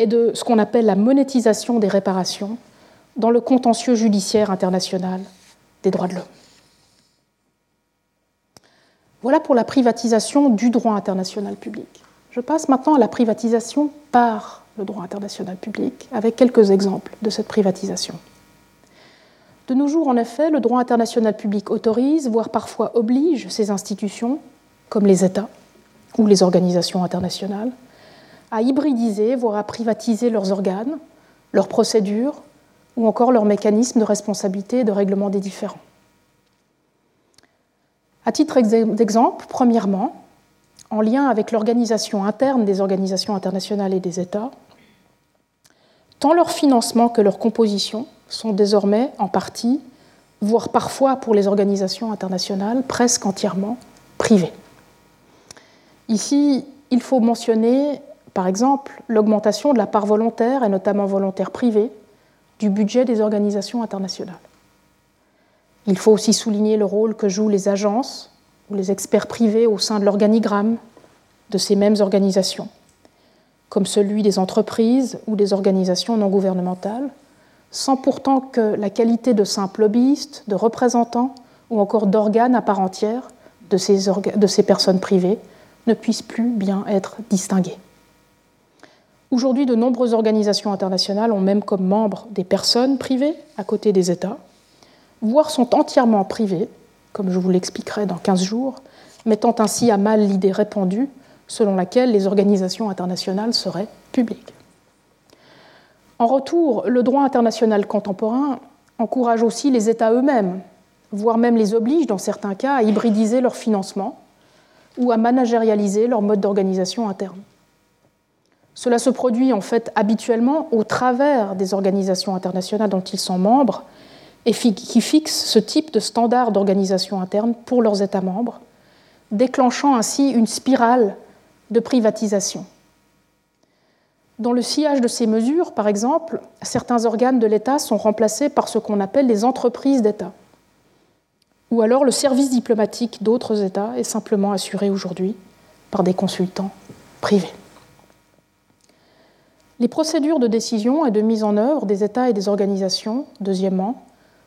et de ce qu'on appelle la monétisation des réparations dans le contentieux judiciaire international des droits de l'homme. Voilà pour la privatisation du droit international public. Je passe maintenant à la privatisation par le droit international public, avec quelques exemples de cette privatisation. De nos jours, en effet, le droit international public autorise, voire parfois oblige ces institutions, comme les États ou les organisations internationales, à hybridiser, voire à privatiser leurs organes, leurs procédures ou encore leurs mécanismes de responsabilité et de règlement des différends. À titre d'exemple, premièrement, en lien avec l'organisation interne des organisations internationales et des États, tant leur financement que leur composition sont désormais en partie, voire parfois pour les organisations internationales, presque entièrement privées. Ici, il faut mentionner par exemple, l'augmentation de la part volontaire, et notamment volontaire privée, du budget des organisations internationales. Il faut aussi souligner le rôle que jouent les agences ou les experts privés au sein de l'organigramme de ces mêmes organisations, comme celui des entreprises ou des organisations non gouvernementales, sans pourtant que la qualité de simple lobbyiste, de représentant ou encore d'organe à part entière de ces, de ces personnes privées ne puisse plus bien être distinguée. Aujourd'hui, de nombreuses organisations internationales ont même comme membres des personnes privées à côté des États, voire sont entièrement privées, comme je vous l'expliquerai dans 15 jours, mettant ainsi à mal l'idée répandue selon laquelle les organisations internationales seraient publiques. En retour, le droit international contemporain encourage aussi les États eux-mêmes, voire même les oblige dans certains cas à hybridiser leur financement ou à managérialiser leur mode d'organisation interne. Cela se produit en fait habituellement au travers des organisations internationales dont ils sont membres et qui fixent ce type de standard d'organisation interne pour leurs États membres, déclenchant ainsi une spirale de privatisation. Dans le sillage de ces mesures, par exemple, certains organes de l'État sont remplacés par ce qu'on appelle les entreprises d'État. Ou alors le service diplomatique d'autres États est simplement assuré aujourd'hui par des consultants privés. Les procédures de décision et de mise en œuvre des États et des organisations, deuxièmement,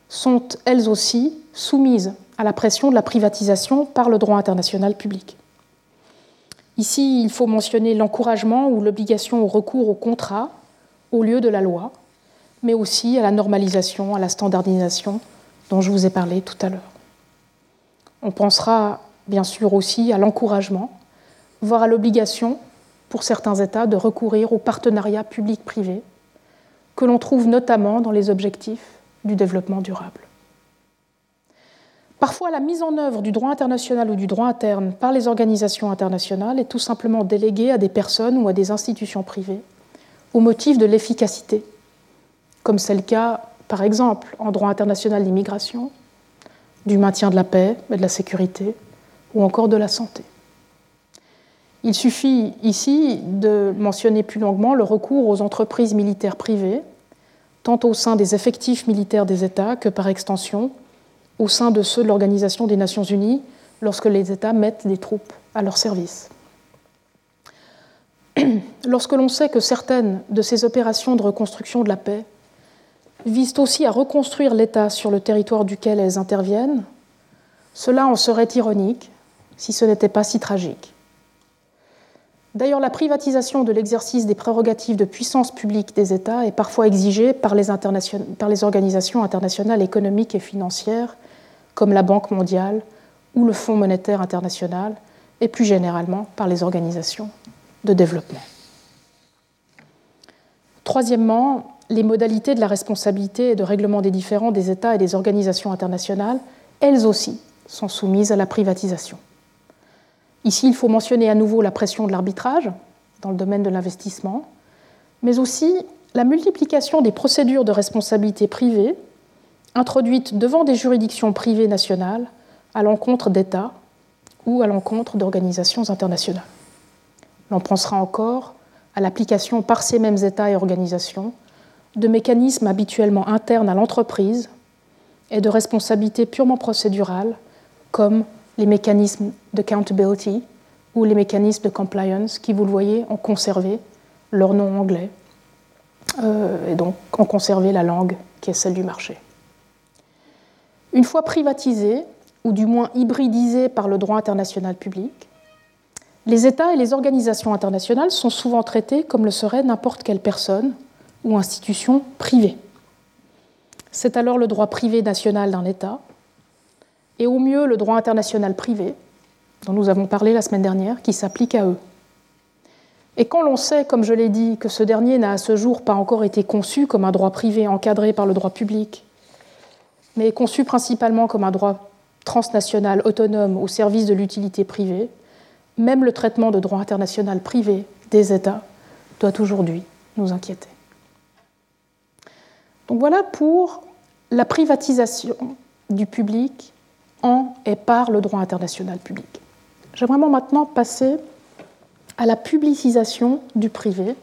sont elles aussi soumises à la pression de la privatisation par le droit international public. Ici, il faut mentionner l'encouragement ou l'obligation au recours au contrat, au lieu de la loi, mais aussi à la normalisation, à la standardisation dont je vous ai parlé tout à l'heure. On pensera bien sûr aussi à l'encouragement, voire à l'obligation pour certains États de recourir au partenariat public-privé, que l'on trouve notamment dans les objectifs du développement durable. Parfois, la mise en œuvre du droit international ou du droit interne par les organisations internationales est tout simplement déléguée à des personnes ou à des institutions privées au motif de l'efficacité, comme c'est le cas, par exemple, en droit international d'immigration, du maintien de la paix et de la sécurité, ou encore de la santé. Il suffit ici de mentionner plus longuement le recours aux entreprises militaires privées, tant au sein des effectifs militaires des États que par extension au sein de ceux de l'Organisation des Nations Unies lorsque les États mettent des troupes à leur service. *clears throat* Lorsque l'on sait que certaines de ces opérations de reconstruction de la paix visent aussi à reconstruire l'État sur le territoire duquel elles interviennent, cela en serait ironique si ce n'était pas si tragique. D'ailleurs, la privatisation de l'exercice des prérogatives de puissance publique des États est parfois exigée par les, organisations internationales économiques et financières comme la Banque mondiale ou le Fonds monétaire international, et plus généralement par les organisations de développement. Troisièmement, les modalités de la responsabilité et de règlement des différends des États et des organisations internationales, elles aussi, sont soumises à la privatisation. Ici, il faut mentionner à nouveau la pression de l'arbitrage dans le domaine de l'investissement, mais aussi la multiplication des procédures de responsabilité privée introduites devant des juridictions privées nationales à l'encontre d'États ou à l'encontre d'organisations internationales. L'on pensera encore à l'application par ces mêmes États et organisations de mécanismes habituellement internes à l'entreprise et de responsabilités purement procédurales comme les mécanismes d'accountability ou les mécanismes de compliance qui, vous le voyez, ont conservé leur nom anglais euh, et donc ont conservé la langue qui est celle du marché. Une fois privatisés, ou du moins hybridisés par le droit international public, les États et les organisations internationales sont souvent traités comme le serait n'importe quelle personne ou institution privée. C'est alors le droit privé national d'un État, et au mieux le droit international privé, dont nous avons parlé la semaine dernière, qui s'applique à eux. Et quand l'on sait, comme je l'ai dit, que ce dernier n'a à ce jour pas encore été conçu comme un droit privé encadré par le droit public, mais conçu principalement comme un droit transnational autonome au service de l'utilité privée, même le traitement de droit international privé des États doit aujourd'hui nous inquiéter. Donc voilà pour la privatisation du public en et par le droit international public. J'aimerais maintenant passer à la publicisation du privé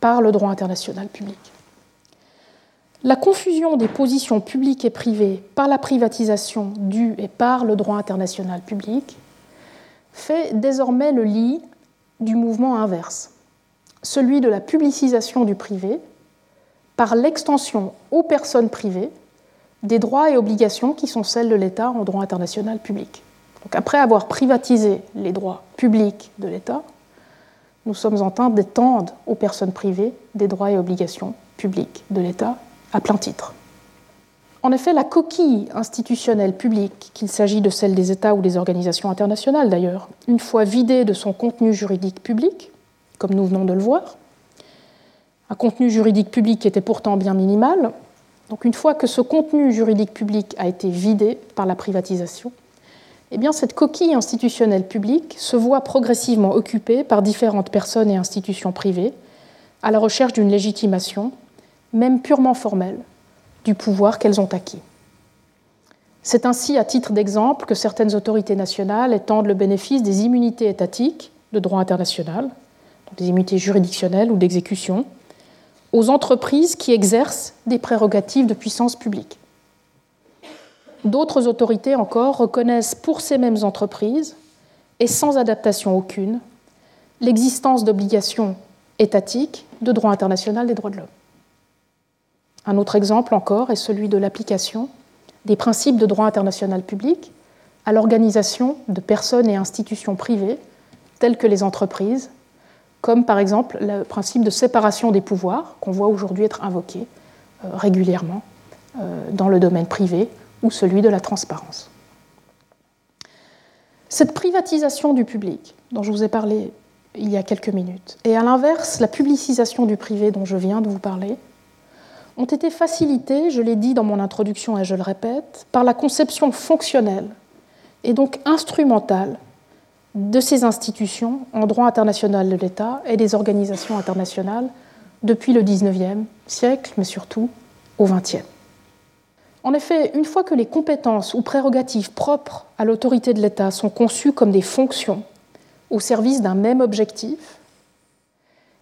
par le droit international public. La confusion des positions publiques et privées par la privatisation du et par le droit international public fait désormais le lit du mouvement inverse, celui de la publicisation du privé par l'extension aux personnes privées des droits et obligations qui sont celles de l'État en droit international public. Donc après avoir privatisé les droits publics de l'État, nous sommes en train d'étendre aux personnes privées des droits et obligations publics de l'État à plein titre. En effet, la coquille institutionnelle publique, qu'il s'agit de celle des États ou des organisations internationales d'ailleurs, une fois vidée de son contenu juridique public, comme nous venons de le voir, un contenu juridique public qui était pourtant bien minimal, donc une fois que ce contenu juridique public a été vidé par la privatisation, eh cette coquille institutionnelle publique se voit progressivement occupée par différentes personnes et institutions privées à la recherche d'une légitimation même purement formelle, du pouvoir qu'elles ont acquis. C'est ainsi, à titre d'exemple, que certaines autorités nationales étendent le bénéfice des immunités étatiques de droit international, des immunités juridictionnelles ou d'exécution, aux entreprises qui exercent des prérogatives de puissance publique. D'autres autorités encore reconnaissent pour ces mêmes entreprises, et sans adaptation aucune, l'existence d'obligations étatiques de droit international des droits de l'homme. Un autre exemple encore est celui de l'application des principes de droit international public à l'organisation de personnes et institutions privées, telles que les entreprises, comme par exemple le principe de séparation des pouvoirs qu'on voit aujourd'hui être invoqué euh, régulièrement euh, dans le domaine privé ou celui de la transparence. Cette privatisation du public dont je vous ai parlé il y a quelques minutes, et à l'inverse la publicisation du privé dont je viens de vous parler, ont été facilitées, je l'ai dit dans mon introduction et je le répète, par la conception fonctionnelle et donc instrumentale de ces institutions en droit international de l'État et des organisations internationales depuis le XIXe siècle, mais surtout au XXe. En effet, une fois que les compétences ou prérogatives propres à l'autorité de l'État sont conçues comme des fonctions au service d'un même objectif,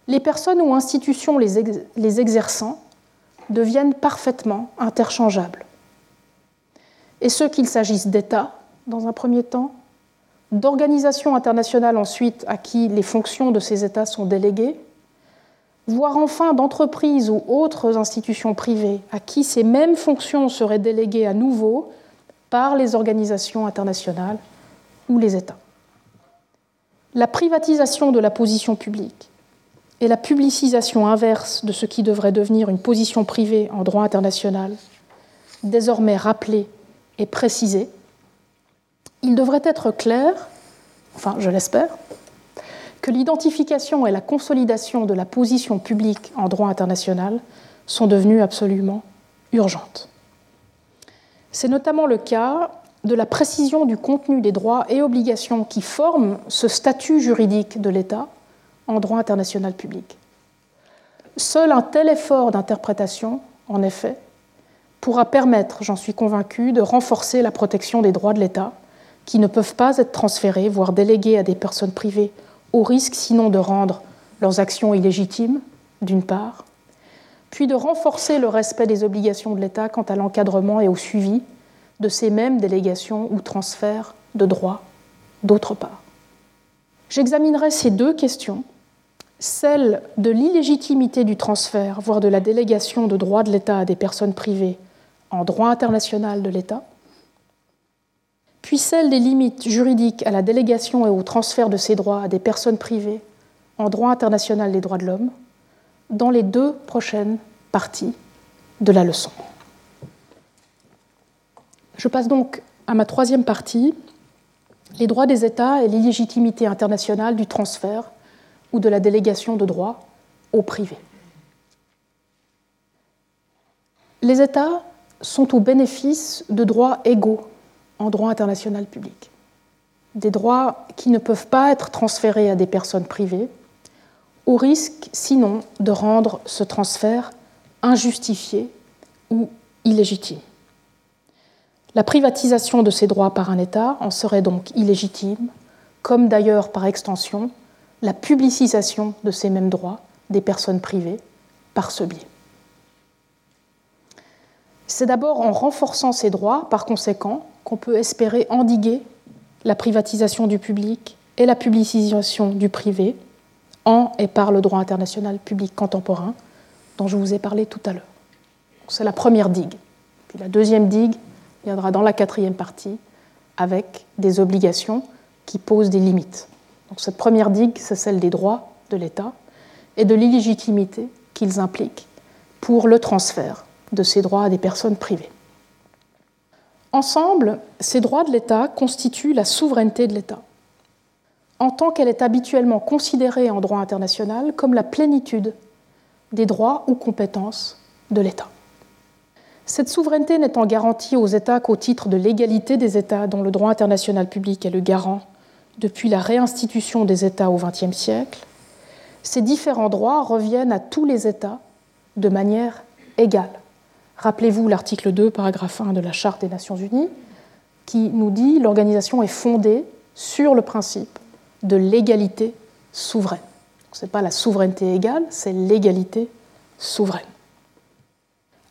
les personnes ou institutions les, exerçant deviennent parfaitement interchangeables. Et ce qu'il s'agisse d'États, dans un premier temps, d'organisations internationales ensuite à qui les fonctions de ces États sont déléguées, voire enfin d'entreprises ou autres institutions privées à qui ces mêmes fonctions seraient déléguées à nouveau par les organisations internationales ou les États. La privatisation de la position publique et la publicisation inverse de ce qui devrait devenir une position privée en droit international, désormais rappelée et précisée, il devrait être clair, enfin je l'espère, que l'identification et la consolidation de la position publique en droit international sont devenues absolument urgentes. C'est notamment le cas de la précision du contenu des droits et obligations qui forment ce statut juridique de l'État en droit international public. Seul un tel effort d'interprétation, en effet, pourra permettre, j'en suis convaincu, de renforcer la protection des droits de l'État qui ne peuvent pas être transférés, voire délégués à des personnes privées, au risque sinon de rendre leurs actions illégitimes, d'une part, puis de renforcer le respect des obligations de l'État quant à l'encadrement et au suivi de ces mêmes délégations ou transferts de droits, d'autre part. J'examinerai ces deux questions, celle de l'illégitimité du transfert, voire de la délégation de droits de l'État à des personnes privées en droit international de l'État, puis celle des limites juridiques à la délégation et au transfert de ces droits à des personnes privées en droit international des droits de l'homme, dans les deux prochaines parties de la leçon. Je passe donc à ma troisième partie, les droits des États et l'illégitimité internationale du transfert ou de la délégation de droits au privé. Les États sont au bénéfice de droits égaux en droit international public. Des droits qui ne peuvent pas être transférés à des personnes privées, au risque sinon de rendre ce transfert injustifié ou illégitime. La privatisation de ces droits par un État en serait donc illégitime, comme d'ailleurs par extension la publicisation de ces mêmes droits des personnes privées par ce biais. C'est d'abord en renforçant ces droits, par conséquent, qu'on peut espérer endiguer la privatisation du public et la publicisation du privé en et par le droit international public contemporain dont je vous ai parlé tout à l'heure. C'est la première digue. La deuxième digue viendra dans la quatrième partie avec des obligations qui posent des limites. Donc cette première digue, c'est celle des droits de l'État et de l'illégitimité qu'ils impliquent pour le transfert de ces droits à des personnes privées. Ensemble, ces droits de l'État constituent la souveraineté de l'État, en tant qu'elle est habituellement considérée en droit international comme la plénitude des droits ou compétences de l'État. Cette souveraineté n'étant garantie aux États qu'au titre de l'égalité des États dont le droit international public est le garant depuis la réinstitution des États au XXe siècle, ces différents droits reviennent à tous les États de manière égale. Rappelez-vous l'article 2, paragraphe 1 de la Charte des Nations Unies, qui nous dit l'organisation est fondée sur le principe de l'égalité souveraine. Ce n'est pas la souveraineté égale, c'est l'égalité souveraine.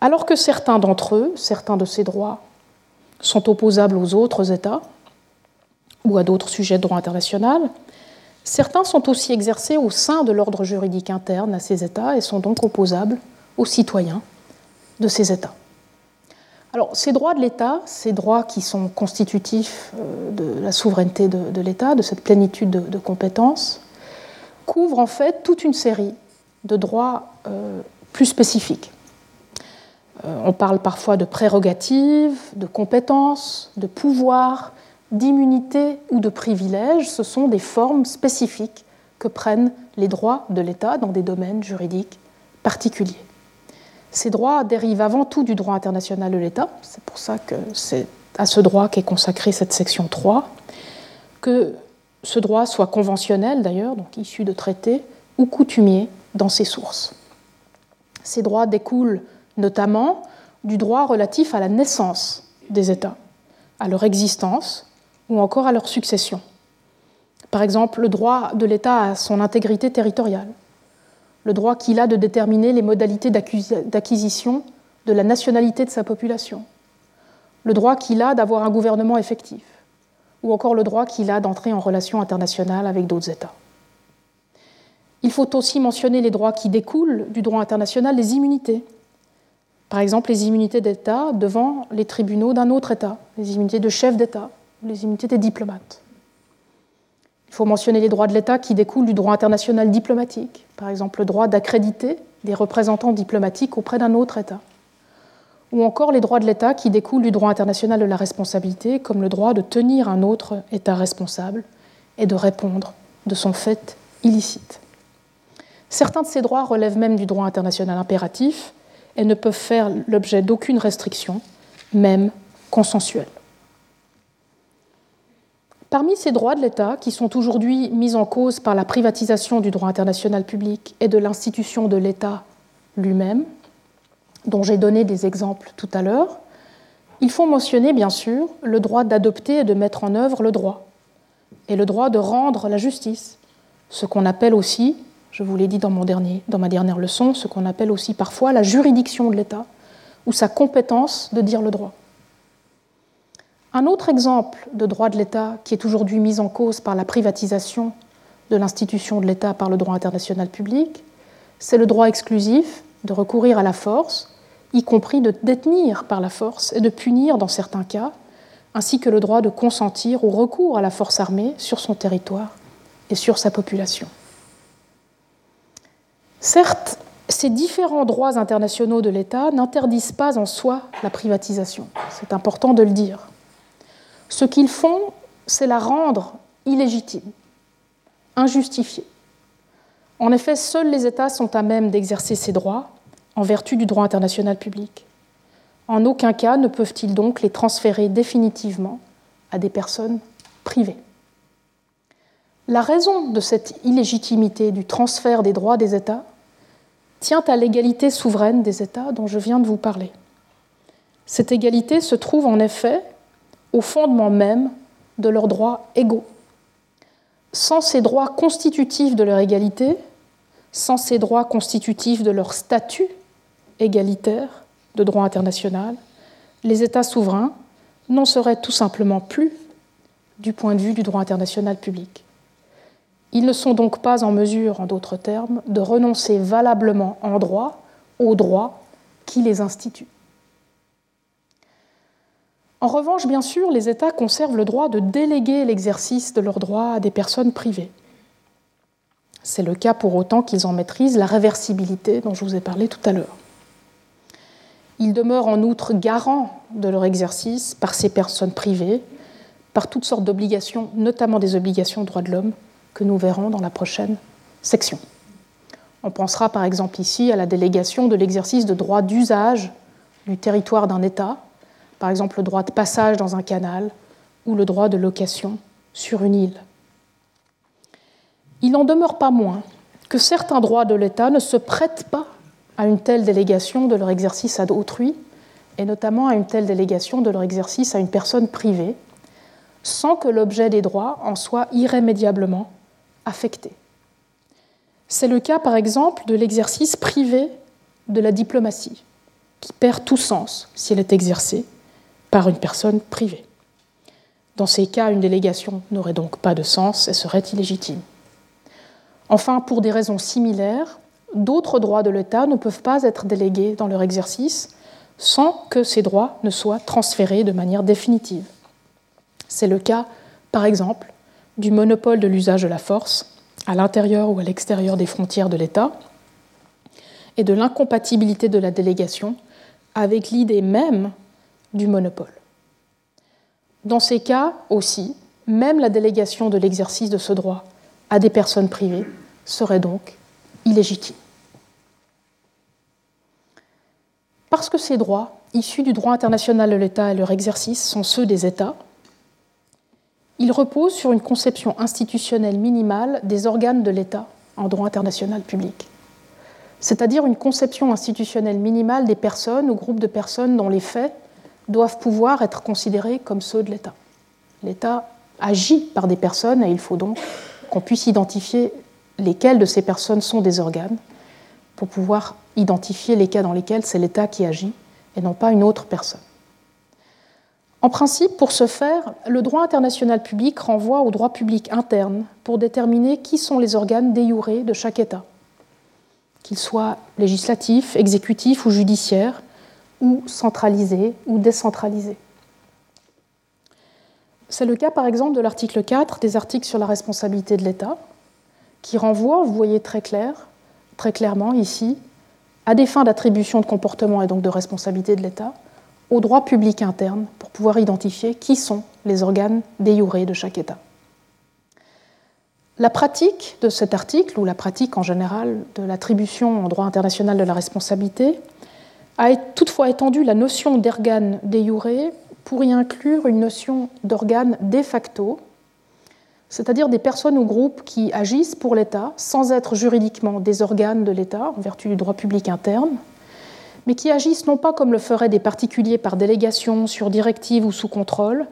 Alors que certains d'entre eux, certains de ces droits, sont opposables aux autres États ou à d'autres sujets de droit international, certains sont aussi exercés au sein de l'ordre juridique interne à ces États et sont donc opposables aux citoyens de ces États. Alors, ces droits de l'État, ces droits qui sont constitutifs euh, de la souveraineté de, l'État, de cette plénitude de, compétences, couvre en fait toute une série de droits euh, plus spécifiques. Euh, on parle parfois de prérogatives, de compétences, de pouvoirs, d'immunité ou de privilèges. Ce sont des formes spécifiques que prennent les droits de l'État dans des domaines juridiques particuliers. Ces droits dérivent avant tout du droit international de l'État. C'est pour ça que c'est à ce droit qu'est consacrée cette section 3. Que ce droit soit conventionnel d'ailleurs, donc issu de traités, ou coutumier dans ses sources. Ces droits découlent notamment du droit relatif à la naissance des États, à leur existence ou encore à leur succession. Par exemple, le droit de l'État à son intégrité territoriale, le droit qu'il a de déterminer les modalités d'acquisition de la nationalité de sa population, le droit qu'il a d'avoir un gouvernement effectif, ou encore le droit qu'il a d'entrer en relation internationale avec d'autres États. Il faut aussi mentionner les droits qui découlent du droit international, les immunités. Par exemple, les immunités d'État devant les tribunaux d'un autre État, les immunités de chef d'État, les immunités des diplomates. Il faut mentionner les droits de l'État qui découlent du droit international diplomatique, par exemple le droit d'accréditer des représentants diplomatiques auprès d'un autre État, ou encore les droits de l'État qui découlent du droit international de la responsabilité, comme le droit de tenir un autre État responsable et de répondre de son fait illicite. Certains de ces droits relèvent même du droit international impératif et ne peuvent faire l'objet d'aucune restriction, même consensuelle. Parmi ces droits de l'État, qui sont aujourd'hui mis en cause par la privatisation du droit international public et de l'institution de l'État lui-même, dont j'ai donné des exemples tout à l'heure, il faut mentionner bien sûr le droit d'adopter et de mettre en œuvre le droit, et le droit de rendre la justice, ce qu'on appelle aussi je vous l'ai dit dans, ma dernière leçon, ce qu'on appelle aussi parfois la juridiction de l'État, ou sa compétence de dire le droit. Un autre exemple de droit de l'État qui est aujourd'hui mis en cause par la privatisation de l'institution de l'État par le droit international public, c'est le droit exclusif de recourir à la force, y compris de détenir par la force et de punir dans certains cas, ainsi que le droit de consentir au recours à la force armée sur son territoire et sur sa population. Certes, ces différents droits internationaux de l'État n'interdisent pas en soi la privatisation. C'est important de le dire. Ce qu'ils font, c'est la rendre illégitime, injustifiée. En effet, seuls les États sont à même d'exercer ces droits en vertu du droit international public. En aucun cas ne peuvent-ils donc les transférer définitivement à des personnes privées. La raison de cette illégitimité du transfert des droits des États tient à l'égalité souveraine des États dont je viens de vous parler. Cette égalité se trouve en effet au fondement même de leurs droits égaux. Sans ces droits constitutifs de leur égalité, sans ces droits constitutifs de leur statut égalitaire de droit international, les États souverains n'en seraient tout simplement plus du point de vue du droit international public. Ils ne sont donc pas en mesure, en d'autres termes, de renoncer valablement en droit aux droits qui les instituent. En revanche, bien sûr, les États conservent le droit de déléguer l'exercice de leurs droits à des personnes privées. C'est le cas pour autant qu'ils en maîtrisent la réversibilité dont je vous ai parlé tout à l'heure. Ils demeurent en outre garants de leur exercice par ces personnes privées, par toutes sortes d'obligations, notamment des obligations de droits de l'homme, que nous verrons dans la prochaine section. On pensera par exemple ici à la délégation de l'exercice de droits d'usage du territoire d'un État, par exemple le droit de passage dans un canal ou le droit de location sur une île. Il n'en demeure pas moins que certains droits de l'État ne se prêtent pas à une telle délégation de leur exercice à autrui, et notamment à une telle délégation de leur exercice à une personne privée, sans que l'objet des droits en soit irrémédiablement affecté. C'est le cas, par exemple, de l'exercice privé de la diplomatie, qui perd tout sens si elle est exercée par une personne privée. Dans ces cas, une délégation n'aurait donc pas de sens et serait illégitime. Enfin, pour des raisons similaires, d'autres droits de l'État ne peuvent pas être délégués dans leur exercice sans que ces droits ne soient transférés de manière définitive. C'est le cas, par exemple, du monopole de l'usage de la force à l'intérieur ou à l'extérieur des frontières de l'État, et de l'incompatibilité de la délégation avec l'idée même du monopole. Dans ces cas aussi, même la délégation de l'exercice de ce droit à des personnes privées serait donc illégitime. Parce que ces droits, issus du droit international de l'État et leur exercice, sont ceux des États, ils reposent sur une conception institutionnelle minimale des organes de l'État en droit international public, c'est-à-dire une conception institutionnelle minimale des personnes ou groupes de personnes dont les faits doivent pouvoir être considérés comme ceux de l'État. L'État agit par des personnes et il faut donc qu'on puisse identifier lesquelles de ces personnes sont des organes pour pouvoir identifier les cas dans lesquels c'est l'État qui agit et non pas une autre personne. En principe, pour ce faire, le droit international public renvoie au droit public interne pour déterminer qui sont les organes déjurés de chaque État, qu'ils soient législatifs, exécutifs ou judiciaires, ou centralisés ou décentralisés. C'est le cas par exemple de l'article 4 des articles sur la responsabilité de l'État, qui renvoie, vous voyez très clair, très clairement ici, à des fins d'attribution de comportement et donc de responsabilité de l'État, au droit public interne pour pouvoir identifier qui sont les organes déjurés de chaque État. La pratique de cet article, ou la pratique en général de l'attribution en droit international de la responsabilité, a toutefois étendu la notion d'organe déjuré pour y inclure une notion d'organe de facto, c'est-à-dire des personnes ou groupes qui agissent pour l'État sans être juridiquement des organes de l'État en vertu du droit public interne, mais qui agissent non pas comme le feraient des particuliers par délégation, sur directive ou sous contrôle,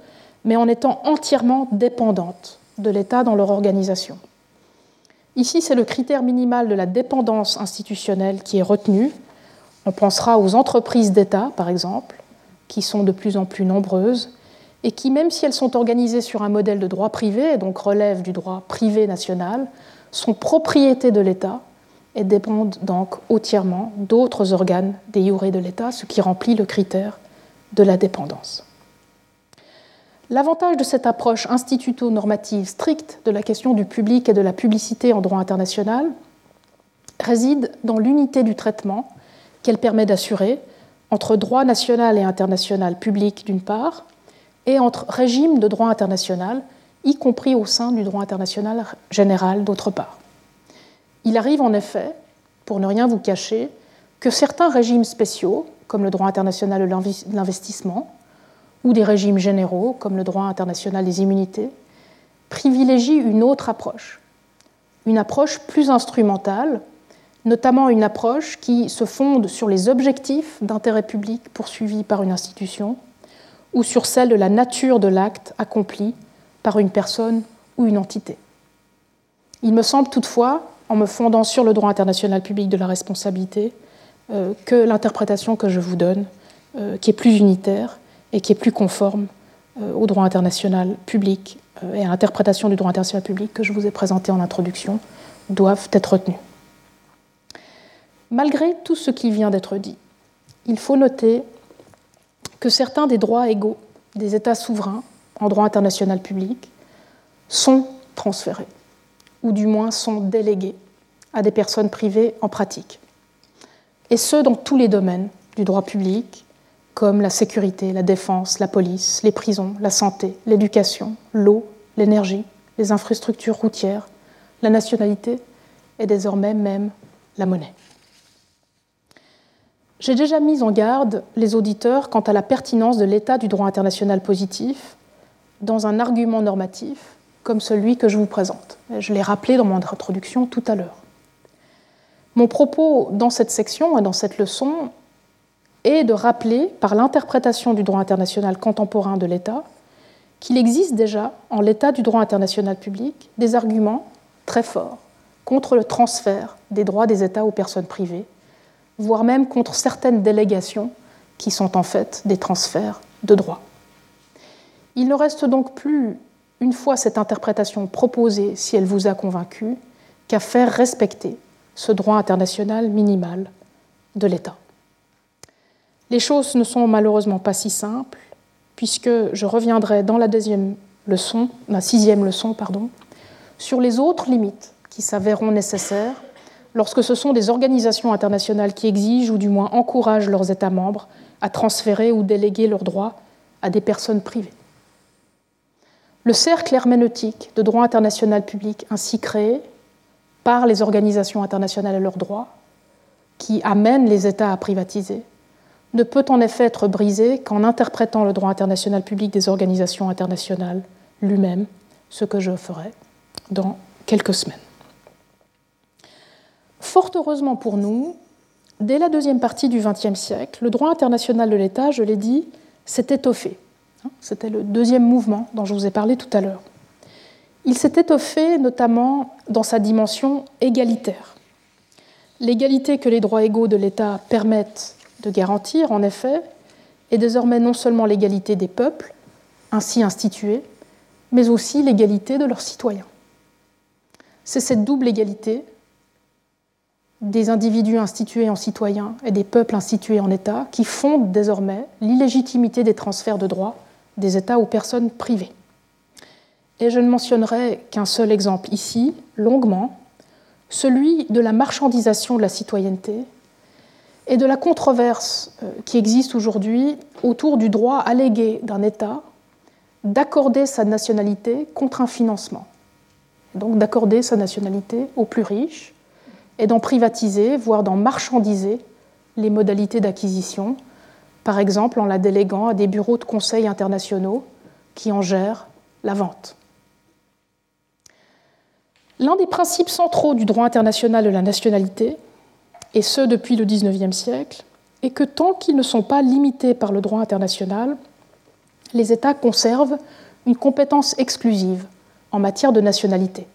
mais en étant entièrement dépendantes de l'État dans leur organisation. Ici, c'est le critère minimal de la dépendance institutionnelle qui est retenu. On pensera aux entreprises d'État, par exemple, qui sont de plus en plus nombreuses et qui, même si elles sont organisées sur un modèle de droit privé, et donc relèvent du droit privé national, sont propriétés de l'État et dépendent donc entièrement d'autres organes des de l'État, ce qui remplit le critère de la dépendance. L'avantage de cette approche instituto-normative stricte de la question du public et de la publicité en droit international réside dans l'unité du traitement qu'elle permet d'assurer entre droit national et international public d'une part, et entre régime de droit international, y compris au sein du droit international général d'autre part. Il arrive en effet, pour ne rien vous cacher, que certains régimes spéciaux, comme le droit international de l'investissement, ou des régimes généraux, comme le droit international des immunités, privilégient une autre approche, une approche plus instrumentale, notamment une approche qui se fonde sur les objectifs d'intérêt public poursuivis par une institution, ou sur celle de la nature de l'acte accompli par une personne ou une entité. Il me semble toutefois, en me fondant sur le droit international public de la responsabilité, euh, que l'interprétation que je vous donne, euh, qui est plus unitaire et qui est plus conforme euh, au droit international public et à l'interprétation du droit international public que je vous ai présenté en introduction, doivent être retenues. Malgré tout ce qui vient d'être dit, il faut noter que certains des droits égaux des États souverains en droit international public sont transférés, ou du moins sont délégués à des personnes privées en pratique. Et ce, dans tous les domaines du droit public, comme la sécurité, la défense, la police, les prisons, la santé, l'éducation, l'eau, l'énergie, les infrastructures routières, la nationalité et désormais même la monnaie. J'ai déjà mis en garde les auditeurs quant à la pertinence de l'état du droit international positif dans un argument normatif comme celui que je vous présente. Je l'ai rappelé dans mon introduction tout à l'heure. Mon propos dans cette section et dans cette leçon est de rappeler, par l'interprétation du droit international contemporain de l'État, qu'il existe déjà, en l'état du droit international public, des arguments très forts contre le transfert des droits des États aux personnes privées voire même contre certaines délégations qui sont en fait des transferts de droits. Il ne reste donc plus, une fois cette interprétation proposée, si elle vous a convaincu, qu'à faire respecter ce droit international minimal de l'État. Les choses ne sont malheureusement pas si simples, puisque je reviendrai dans la deuxième leçon, la sixième leçon, pardon, sur les autres limites qui s'avéreront nécessaires lorsque ce sont des organisations internationales qui exigent ou du moins encouragent leurs États membres à transférer ou déléguer leurs droits à des personnes privées. Le cercle herméneutique de droit international public ainsi créé par les organisations internationales et leurs droits, qui amènent les États à privatiser, ne peut en effet être brisé qu'en interprétant le droit international public des organisations internationales lui-même, ce que je ferai dans quelques semaines. Fort heureusement pour nous, dès la deuxième partie du XXe siècle, le droit international de l'État, je l'ai dit, s'est étoffé. C'était le deuxième mouvement dont je vous ai parlé tout à l'heure. Il s'est étoffé notamment dans sa dimension égalitaire. L'égalité que les droits égaux de l'État permettent de garantir, en effet, est désormais non seulement l'égalité des peuples, ainsi institués, mais aussi l'égalité de leurs citoyens. C'est cette double égalité des individus institués en citoyens et des peuples institués en États qui fonde désormais l'illégitimité des transferts de droits des États aux personnes privées. Et je ne mentionnerai qu'un seul exemple ici, longuement, celui de la marchandisation de la citoyenneté et de la controverse euh, qui existe aujourd'hui autour du droit allégué d'un État d'accorder sa nationalité contre un financement. Donc d'accorder sa nationalité aux plus riches et d'en privatiser, voire d'en marchandiser les modalités d'acquisition, par exemple en la déléguant à des bureaux de conseil internationaux qui en gèrent la vente. L'un des principes centraux du droit international de la nationalité, et ce depuis le XIXe siècle, est que tant qu'ils ne sont pas limités par le droit international, les États conservent une compétence exclusive en matière de nationalité.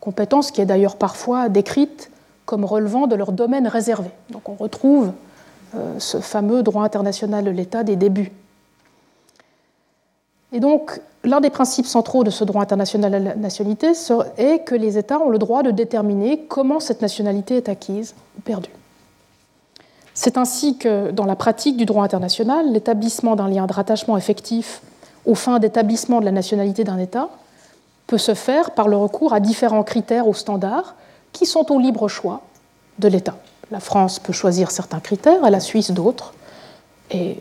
Compétence qui est d'ailleurs parfois décrite comme relevant de leur domaine réservé. Donc on retrouve euh, ce fameux droit international de l'État des débuts. Et donc, l'un des principes centraux de ce droit international de la nationalité est que les États ont le droit de déterminer comment cette nationalité est acquise ou perdue. C'est ainsi que, dans la pratique du droit international, l'établissement d'un lien de rattachement effectif aux fins d'établissement de la nationalité d'un État peut se faire par le recours à différents critères ou standards qui sont au libre choix de l'État. La France peut choisir certains critères et la Suisse d'autres. Et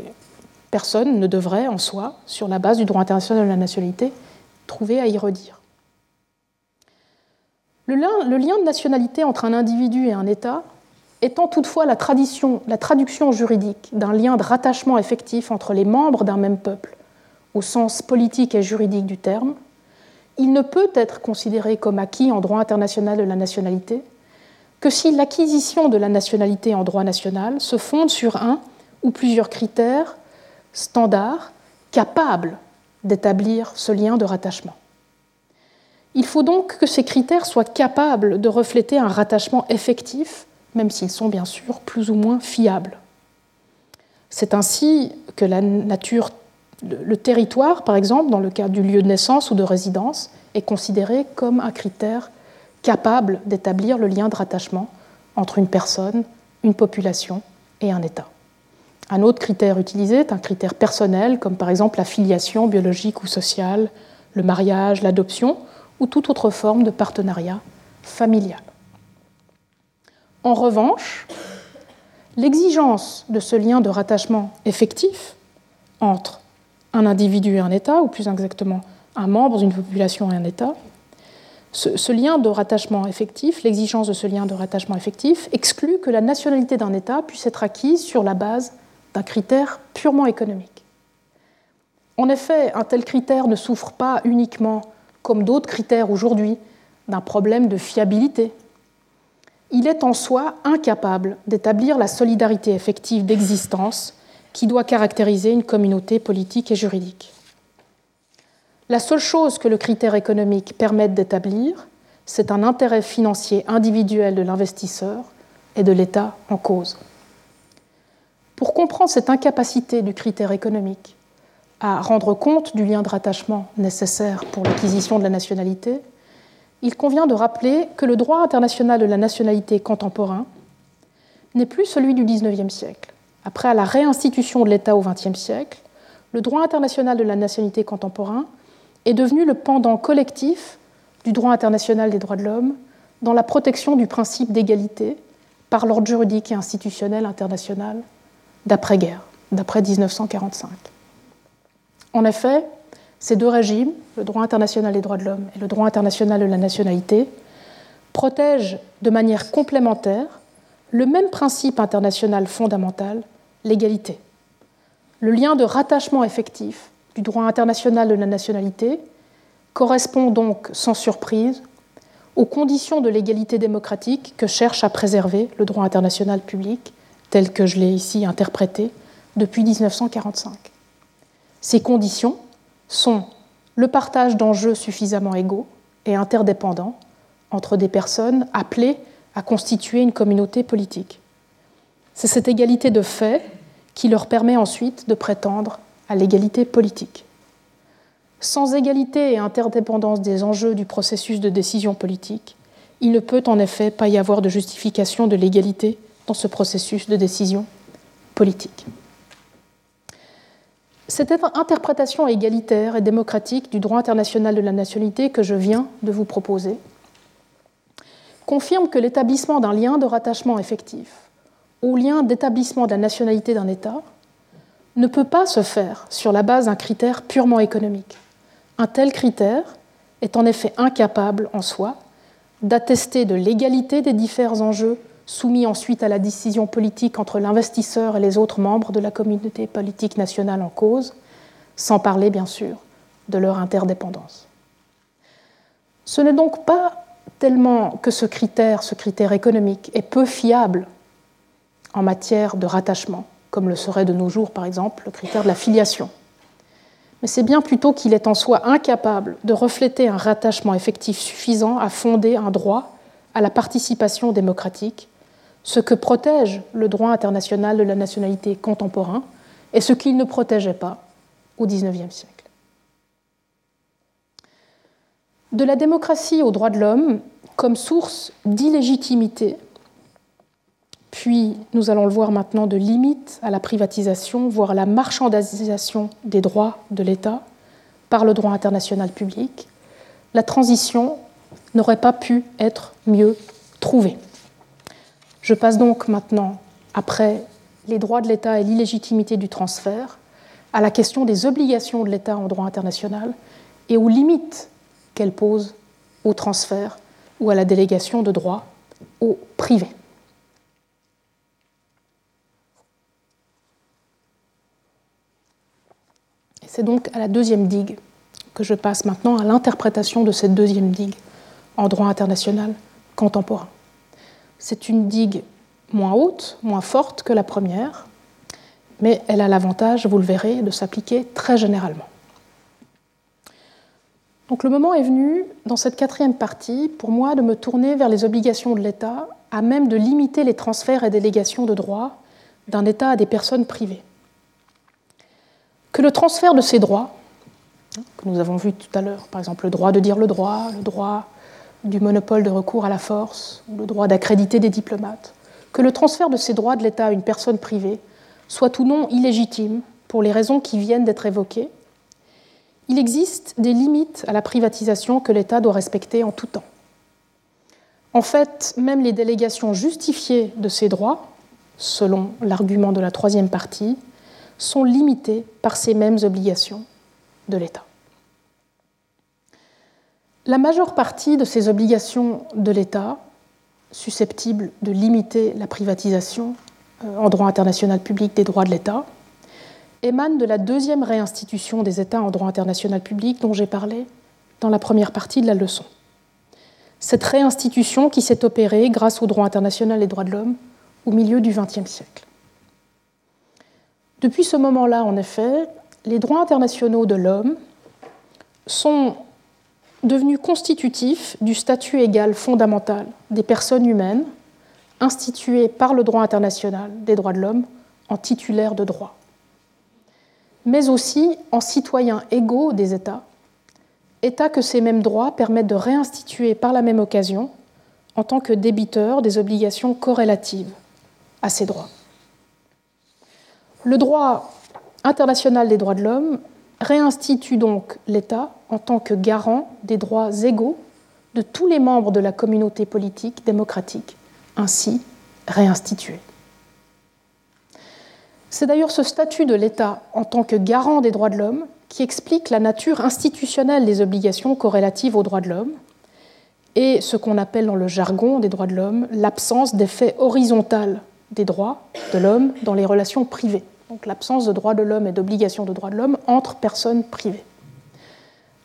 personne ne devrait en soi, sur la base du droit international de la nationalité, trouver à y redire. Le lien, de nationalité entre un individu et un État étant toutefois la, la traduction juridique d'un lien de rattachement effectif entre les membres d'un même peuple, au sens politique et juridique du terme, il ne peut être considéré comme acquis en droit international de la nationalité que si l'acquisition de la nationalité en droit national se fonde sur un ou plusieurs critères standards capables d'établir ce lien de rattachement. Il faut donc que ces critères soient capables de refléter un rattachement effectif, même s'ils sont bien sûr plus ou moins fiables. C'est ainsi que la nature le territoire, par exemple, dans le cas du lieu de naissance ou de résidence, est considéré comme un critère capable d'établir le lien de rattachement entre une personne, une population et un État. Un autre critère utilisé est un critère personnel, comme par exemple la filiation biologique ou sociale, le mariage, l'adoption ou toute autre forme de partenariat familial. En revanche, l'exigence de ce lien de rattachement effectif entre un individu et un État, ou plus exactement un membre d'une population et un État, ce, lien de rattachement effectif, l'exigence de ce lien de rattachement effectif, exclut que la nationalité d'un État puisse être acquise sur la base d'un critère purement économique. En effet, un tel critère ne souffre pas uniquement, comme d'autres critères aujourd'hui, d'un problème de fiabilité. Il est en soi incapable d'établir la solidarité effective d'existence qui doit caractériser une communauté politique et juridique. La seule chose que le critère économique permette d'établir, c'est un intérêt financier individuel de l'investisseur et de l'État en cause. Pour comprendre cette incapacité du critère économique à rendre compte du lien de rattachement nécessaire pour l'acquisition de la nationalité, il convient de rappeler que le droit international de la nationalité contemporain n'est plus celui du XIXe siècle. Après la réinstitution de l'État au XXe siècle, le droit international de la nationalité contemporain est devenu le pendant collectif du droit international des droits de l'homme dans la protection du principe d'égalité par l'ordre juridique et institutionnel international d'après-guerre, d'après 1945. En effet, ces deux régimes, le droit international des droits de l'homme et le droit international de la nationalité, protègent de manière complémentaire le même principe international fondamental, l'égalité. Le lien de rattachement effectif du droit international de la nationalité correspond donc sans surprise aux conditions de l'égalité démocratique que cherche à préserver le droit international public, tel que je l'ai ici interprété depuis 1945. Ces conditions sont le partage d'enjeux suffisamment égaux et interdépendants entre des personnes appelées à constituer une communauté politique. C'est cette égalité de fait qui leur permet ensuite de prétendre à l'égalité politique. Sans égalité et interdépendance des enjeux du processus de décision politique, il ne peut en effet pas y avoir de justification de l'égalité dans ce processus de décision politique. Cette interprétation égalitaire et démocratique du droit international de la nationalité que je viens de vous proposer confirme que l'établissement d'un lien de rattachement effectif au lien d'établissement de la nationalité d'un État ne peut pas se faire sur la base d'un critère purement économique. Un tel critère est en effet incapable en soi d'attester de l'égalité des divers enjeux soumis ensuite à la décision politique entre l'investisseur et les autres membres de la communauté politique nationale en cause, sans parler bien sûr de leur interdépendance. Ce n'est donc pas tellement que ce critère, ce critère économique, est peu fiable en matière de rattachement, comme le serait de nos jours par exemple le critère de la filiation. Mais c'est bien plutôt qu'il est en soi incapable de refléter un rattachement effectif suffisant à fonder un droit à la participation démocratique ce que protège le droit international de la nationalité contemporain et ce qu'il ne protégeait pas au XIXe siècle. De la démocratie aux droits de l'homme comme source d'illégitimité, puis nous allons le voir maintenant de limite à la privatisation, voire la marchandisation des droits de l'État par le droit international public, la transition n'aurait pas pu être mieux trouvée. Je passe donc maintenant, après les droits de l'État et l'illégitimité du transfert, à la question des obligations de l'État en droit international et aux limites qu'elle pose au transfert ou à la délégation de droits au privé. C'est donc à la deuxième digue que je passe maintenant à l'interprétation de cette deuxième digue en droit international contemporain. C'est une digue moins haute, moins forte que la première, mais elle a l'avantage, vous le verrez, de s'appliquer très généralement. Donc le moment est venu, dans cette quatrième partie, pour moi de me tourner vers les obligations de l'État, à même de limiter les transferts et délégations de droits d'un État à des personnes privées. Que le transfert de ces droits, que nous avons vu tout à l'heure, par exemple le droit de dire le droit, le droit du monopole de recours à la force ou le droit d'accréditer des diplomates, que le transfert de ces droits de l'État à une personne privée soit ou non illégitime pour les raisons qui viennent d'être évoquées, il existe des limites à la privatisation que l'État doit respecter en tout temps. En fait, même les délégations justifiées de ces droits, selon l'argument de la troisième partie, sont limitées par ces mêmes obligations de l'État. La majeure partie de ces obligations de l'État, susceptibles de limiter la privatisation euh, en droit international public des droits de l'État, émanent de la deuxième réinstitution des États en droit international public dont j'ai parlé dans la première partie de la leçon. Cette réinstitution qui s'est opérée grâce au droit international des droits de l'homme au milieu du XXe siècle. Depuis ce moment-là, en effet, les droits internationaux de l'homme sont devenu constitutif du statut égal fondamental des personnes humaines instituées par le droit international des droits de l'homme en titulaires de droits, mais aussi en citoyens égaux des États, États que ces mêmes droits permettent de réinstituer par la même occasion en tant que débiteurs des obligations corrélatives à ces droits. Le droit international des droits de l'homme réinstitue donc l'État en tant que garant des droits égaux de tous les membres de la communauté politique démocratique, ainsi réinstituée. C'est d'ailleurs ce statut de l'État en tant que garant des droits de l'homme qui explique la nature institutionnelle des obligations corrélatives aux droits de l'homme et ce qu'on appelle dans le jargon des droits de l'homme l'absence d'effet horizontal des droits de l'homme dans les relations privées. Donc l'absence de droits de l'homme et d'obligations de droits de l'homme entre personnes privées.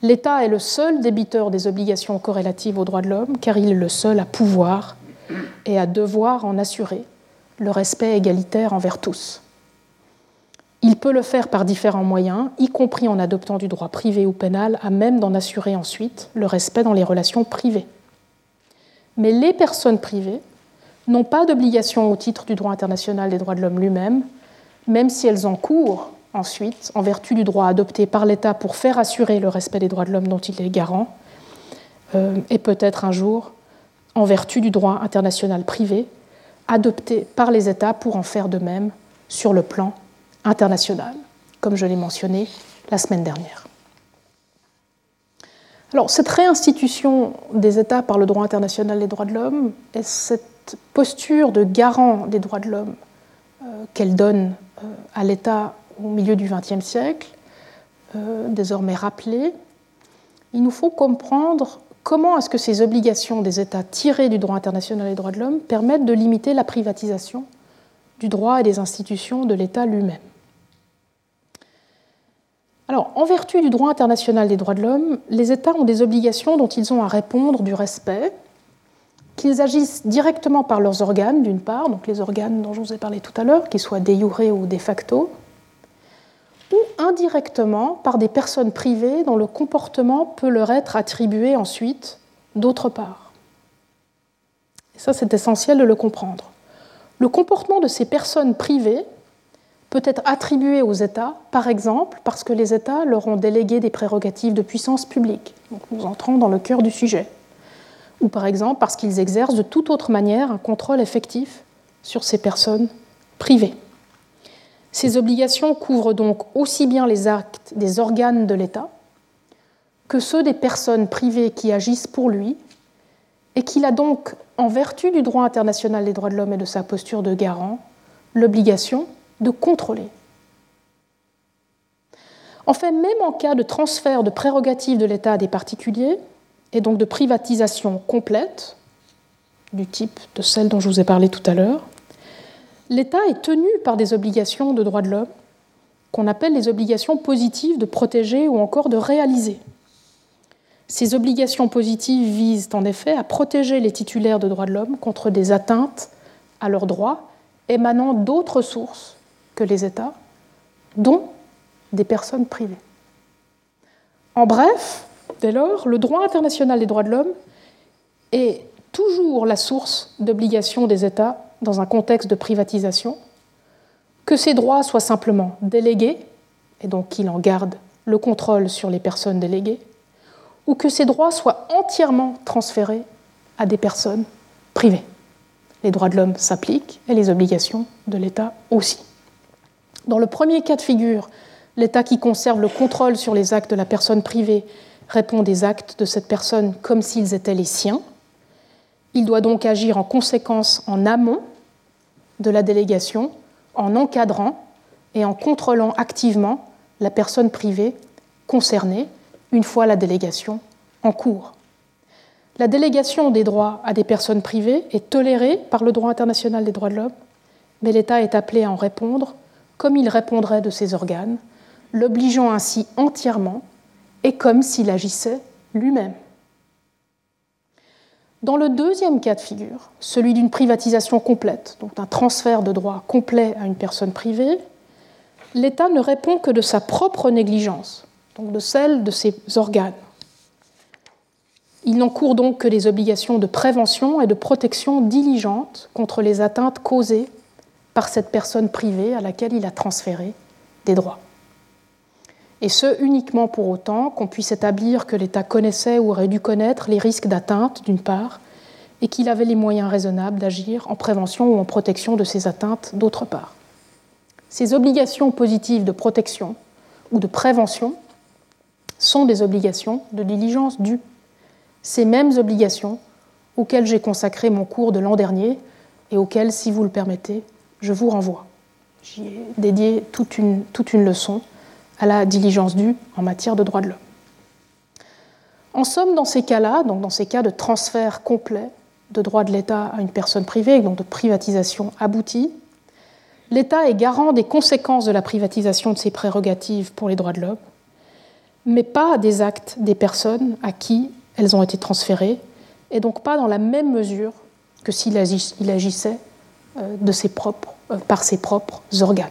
L'État est le seul débiteur des obligations corrélatives aux droits de l'homme car il est le seul à pouvoir et à devoir en assurer le respect égalitaire envers tous. Il peut le faire par différents moyens, y compris en adoptant du droit privé ou pénal, à même d'en assurer ensuite le respect dans les relations privées. Mais les personnes privées n'ont pas d'obligation au titre du droit international des droits de l'homme lui-même, même si elles encourent ensuite, en vertu du droit adopté par l'État pour faire assurer le respect des droits de l'homme dont il est garant, euh, et peut-être un jour, en vertu du droit international privé, adopté par les États pour en faire de même sur le plan internationale, comme je l'ai mentionné la semaine dernière. Alors, cette réinstitution des États par le droit international des droits de l'homme et cette posture de garant des droits de l'homme euh, qu'elle donne euh, à l'État au milieu du XXe siècle, euh, désormais rappelée, il nous faut comprendre comment est-ce que ces obligations des États tirées du droit international des droits de l'homme permettent de limiter la privatisation du droit et des institutions de l'État lui-même. Alors, en vertu du droit international des droits de l'homme, les États ont des obligations dont ils ont à répondre du respect, qu'ils agissent directement par leurs organes, d'une part, donc les organes dont je vous ai parlé tout à l'heure, qu'ils soient de ou de facto, ou indirectement par des personnes privées dont le comportement peut leur être attribué ensuite d'autre part. Et ça, c'est essentiel de le comprendre. Le comportement de ces personnes privées peut être attribué aux États, par exemple parce que les États leur ont délégué des prérogatives de puissance publique. nous entrons dans le cœur du sujet. Ou par exemple parce qu'ils exercent de toute autre manière un contrôle effectif sur ces personnes privées. Ces obligations couvrent donc aussi bien les actes des organes de l'État que ceux des personnes privées qui agissent pour lui et qu'il a donc, en vertu du droit international des droits de l'homme et de sa posture de garant, l'obligation de contrôler. En fait, même en cas de transfert de prérogatives de l'État à des particuliers, et donc de privatisation complète, du type de celle dont je vous ai parlé tout à l'heure, l'État est tenu par des obligations de droits de l'homme qu'on appelle les obligations positives de protéger ou encore de réaliser. Ces obligations positives visent en effet à protéger les titulaires de droits de l'homme contre des atteintes à leurs droits émanant d'autres sources que les États, dont des personnes privées. En bref, dès lors, le droit international des droits de l'homme est toujours la source d'obligations des États dans un contexte de privatisation, que ces droits soient simplement délégués, et donc qu'ils en gardent le contrôle sur les personnes déléguées, ou que ces droits soient entièrement transférés à des personnes privées. Les droits de l'homme s'appliquent et les obligations de l'État aussi. Dans le premier cas de figure, l'État qui conserve le contrôle sur les actes de la personne privée répond des actes de cette personne comme s'ils étaient les siens. Il doit donc agir en conséquence en amont de la délégation, en encadrant et en contrôlant activement la personne privée concernée une fois la délégation en cours. La délégation des droits à des personnes privées est tolérée par le droit international des droits de l'homme, mais l'État est appelé à en répondre comme il répondrait de ses organes, l'obligeant ainsi entièrement et comme s'il agissait lui-même. Dans le deuxième cas de figure, celui d'une privatisation complète, donc d'un transfert de droits complet à une personne privée, l'État ne répond que de sa propre négligence, donc de celle de ses organes. Il n'encourt donc que des obligations de prévention et de protection diligentes contre les atteintes causées par cette personne privée à laquelle il a transféré des droits. Et ce, uniquement pour autant qu'on puisse établir que l'État connaissait ou aurait dû connaître les risques d'atteinte, d'une part, et qu'il avait les moyens raisonnables d'agir en prévention ou en protection de ces atteintes, d'autre part. Ces obligations positives de protection ou de prévention sont des obligations de diligence due, ces mêmes obligations auxquelles j'ai consacré mon cours de l'an dernier et auxquelles, si vous le permettez, je vous renvoie. J'y ai dédié toute une, leçon à la diligence due en matière de droits de l'homme. En somme, dans ces cas-là, donc dans ces cas de transfert complet de droits de l'État à une personne privée, donc de privatisation aboutie, l'État est garant des conséquences de la privatisation de ses prérogatives pour les droits de l'homme, mais pas des actes des personnes à qui elles ont été transférées, et donc pas dans la même mesure que s'il agissait euh, de ses propres, par ses propres organes.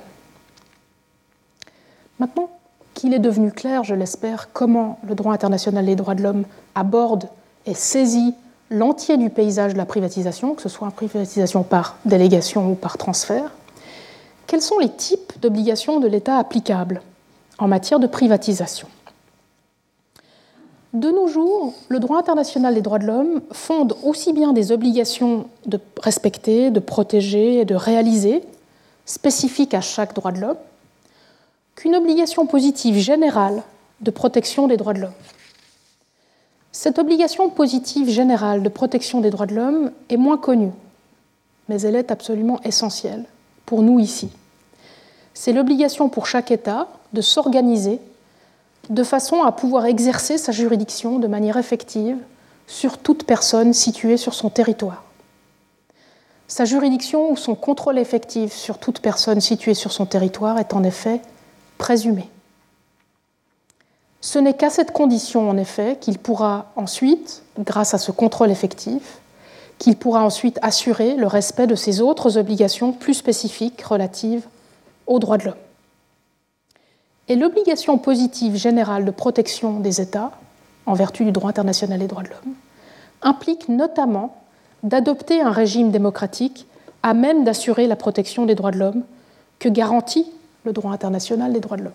Maintenant qu'il est devenu clair, je l'espère, comment le droit international des droits de l'homme aborde et saisit l'entier du paysage de la privatisation, que ce soit une privatisation par délégation ou par transfert, quels sont les types d'obligations de l'État applicables en matière de privatisation? De nos jours, le droit international des droits de l'homme fonde aussi bien des obligations de respecter, de protéger et de réaliser, spécifiques à chaque droit de l'homme, qu'une obligation positive générale de protection des droits de l'homme. Cette obligation positive générale de protection des droits de l'homme est moins connue, mais elle est absolument essentielle pour nous ici. C'est l'obligation pour chaque État de s'organiser de façon à pouvoir exercer sa juridiction de manière effective sur toute personne située sur son territoire. Sa juridiction ou son contrôle effectif sur toute personne située sur son territoire est en effet présumé. Ce n'est qu'à cette condition, en effet, qu'il pourra ensuite, grâce à ce contrôle effectif, qu'il pourra ensuite assurer le respect de ses autres obligations plus spécifiques relatives aux droits de l'homme. Et l'obligation positive générale de protection des États, en vertu du droit international des droits de l'homme, implique notamment d'adopter un régime démocratique à même d'assurer la protection des droits de l'homme que garantit le droit international des droits de l'homme.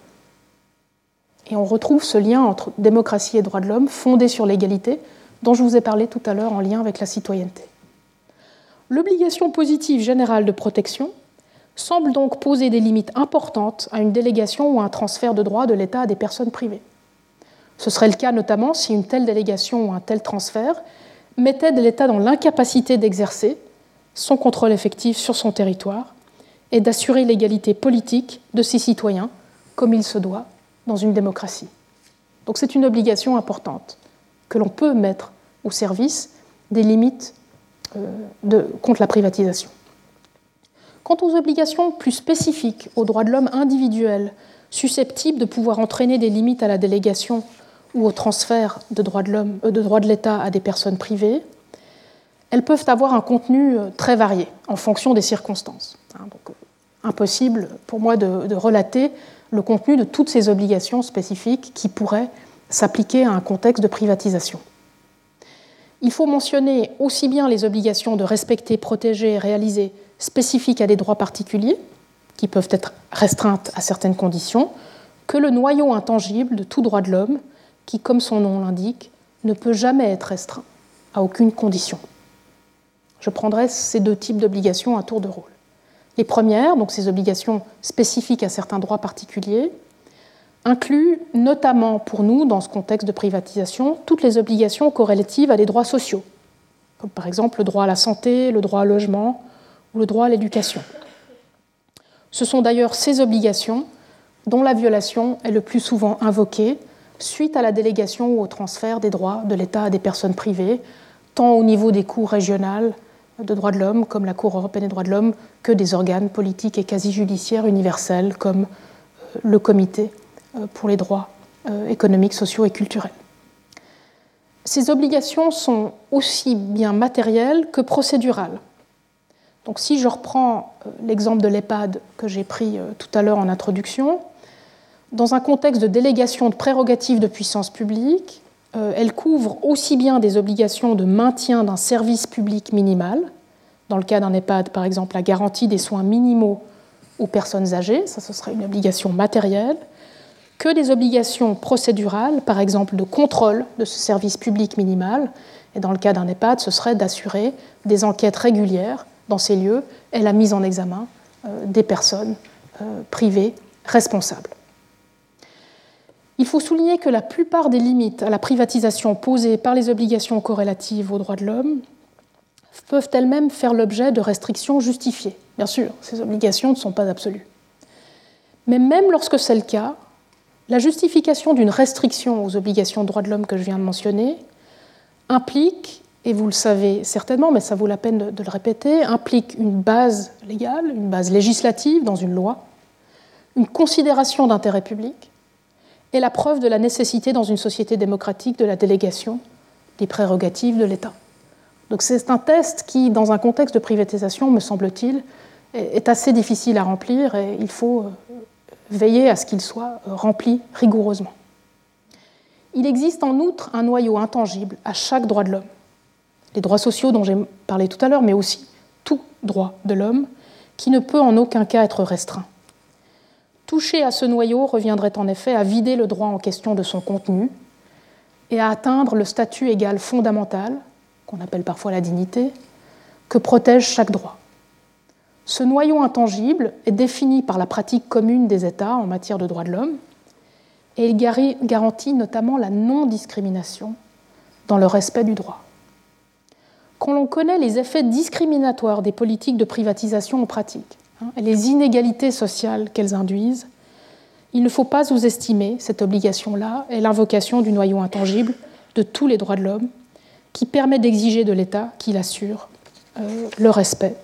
Et on retrouve ce lien entre démocratie et droits de l'homme fondé sur l'égalité dont je vous ai parlé tout à l'heure en lien avec la citoyenneté. L'obligation positive générale de protection semble donc poser des limites importantes à une délégation ou à un transfert de droits de l'État à des personnes privées. Ce serait le cas notamment si une telle délégation ou un tel transfert mettait l'État dans l'incapacité d'exercer son contrôle effectif sur son territoire et d'assurer l'égalité politique de ses citoyens, comme il se doit dans une démocratie. Donc c'est une obligation importante que l'on peut mettre au service des limites euh, de, contre la privatisation. Quant aux obligations plus spécifiques aux droits de l'homme individuels, susceptibles de pouvoir entraîner des limites à la délégation ou au transfert de droits de, l'homme, euh, de, droits de l'État à des personnes privées, elles peuvent avoir un contenu euh, très varié en fonction des circonstances. Hein, donc, impossible pour moi de, de, relater le contenu de toutes ces obligations spécifiques qui pourraient s'appliquer à un contexte de privatisation. Il faut mentionner aussi bien les obligations de respecter, protéger et réaliser spécifiques à des droits particuliers, qui peuvent être restreintes à certaines conditions, que le noyau intangible de tout droit de l'homme, qui, comme son nom l'indique, ne peut jamais être restreint à aucune condition. Je prendrai ces deux types d'obligations à tour de rôle. Les premières, donc ces obligations spécifiques à certains droits particuliers, incluent notamment pour nous, dans ce contexte de privatisation, toutes les obligations corrélatives à des droits sociaux, comme par exemple le droit à la santé, le droit au logement ou le droit à l'éducation. Ce sont d'ailleurs ces obligations dont la violation est le plus souvent invoquée suite à la délégation ou au transfert des droits de l'État à des personnes privées, tant au niveau des cours régionales de droits de l'homme, comme la Cour européenne des droits de l'homme, que des organes politiques et quasi-judiciaires universels, comme euh, le Comité euh, pour les droits euh, économiques, sociaux et culturels. Ces obligations sont aussi bien matérielles que procédurales. Donc si je reprends l'exemple de l'EHPAD que j'ai pris tout à l'heure en introduction, dans un contexte de délégation de prérogatives de puissance publique, euh, elle couvre aussi bien des obligations de maintien d'un service public minimal, dans le cas d'un EHPAD par exemple la garantie des soins minimaux aux personnes âgées, ça ce serait une obligation matérielle, que des obligations procédurales, par exemple de contrôle de ce service public minimal, et dans le cas d'un EHPAD, ce serait d'assurer des enquêtes régulières dans ces lieux et la mise en examen euh, des personnes euh, privées responsables. Il faut souligner que la plupart des limites à la privatisation posées par les obligations corrélatives aux droits de l'homme peuvent elles-mêmes faire l'objet de restrictions justifiées. Bien sûr, ces obligations ne sont pas absolues. Mais même lorsque c'est le cas, la justification d'une restriction aux obligations de droits de l'homme que je viens de mentionner implique, et vous le savez certainement, mais ça vaut la peine de, le répéter, implique une base légale, une base législative dans une loi, une considération d'intérêt public et la preuve de la nécessité dans une société démocratique de la délégation des prérogatives de l'État. Donc c'est un test qui, dans un contexte de privatisation, me semble-t-il, est assez difficile à remplir et il faut euh, veiller à ce qu'il soit euh, rempli rigoureusement. Il existe en outre un noyau intangible à chaque droit de l'homme. Les droits sociaux dont j'ai parlé tout à l'heure, mais aussi tout droit de l'homme, qui ne peut en aucun cas être restreint. Toucher à ce noyau reviendrait en effet à vider le droit en question de son contenu et à atteindre le statut égal fondamental, qu'on appelle parfois la dignité, que protège chaque droit. Ce noyau intangible est défini par la pratique commune des États en matière de droits de l'homme et il garantit notamment la non-discrimination dans le respect du droit. Quand l'on connaît les effets discriminatoires des politiques de privatisation en pratique hein, et les inégalités sociales qu'elles induisent, il ne faut pas sous-estimer cette obligation-là et l'invocation du noyau intangible de tous les droits de l'homme qui permet d'exiger de l'État qu'il assure euh, le respect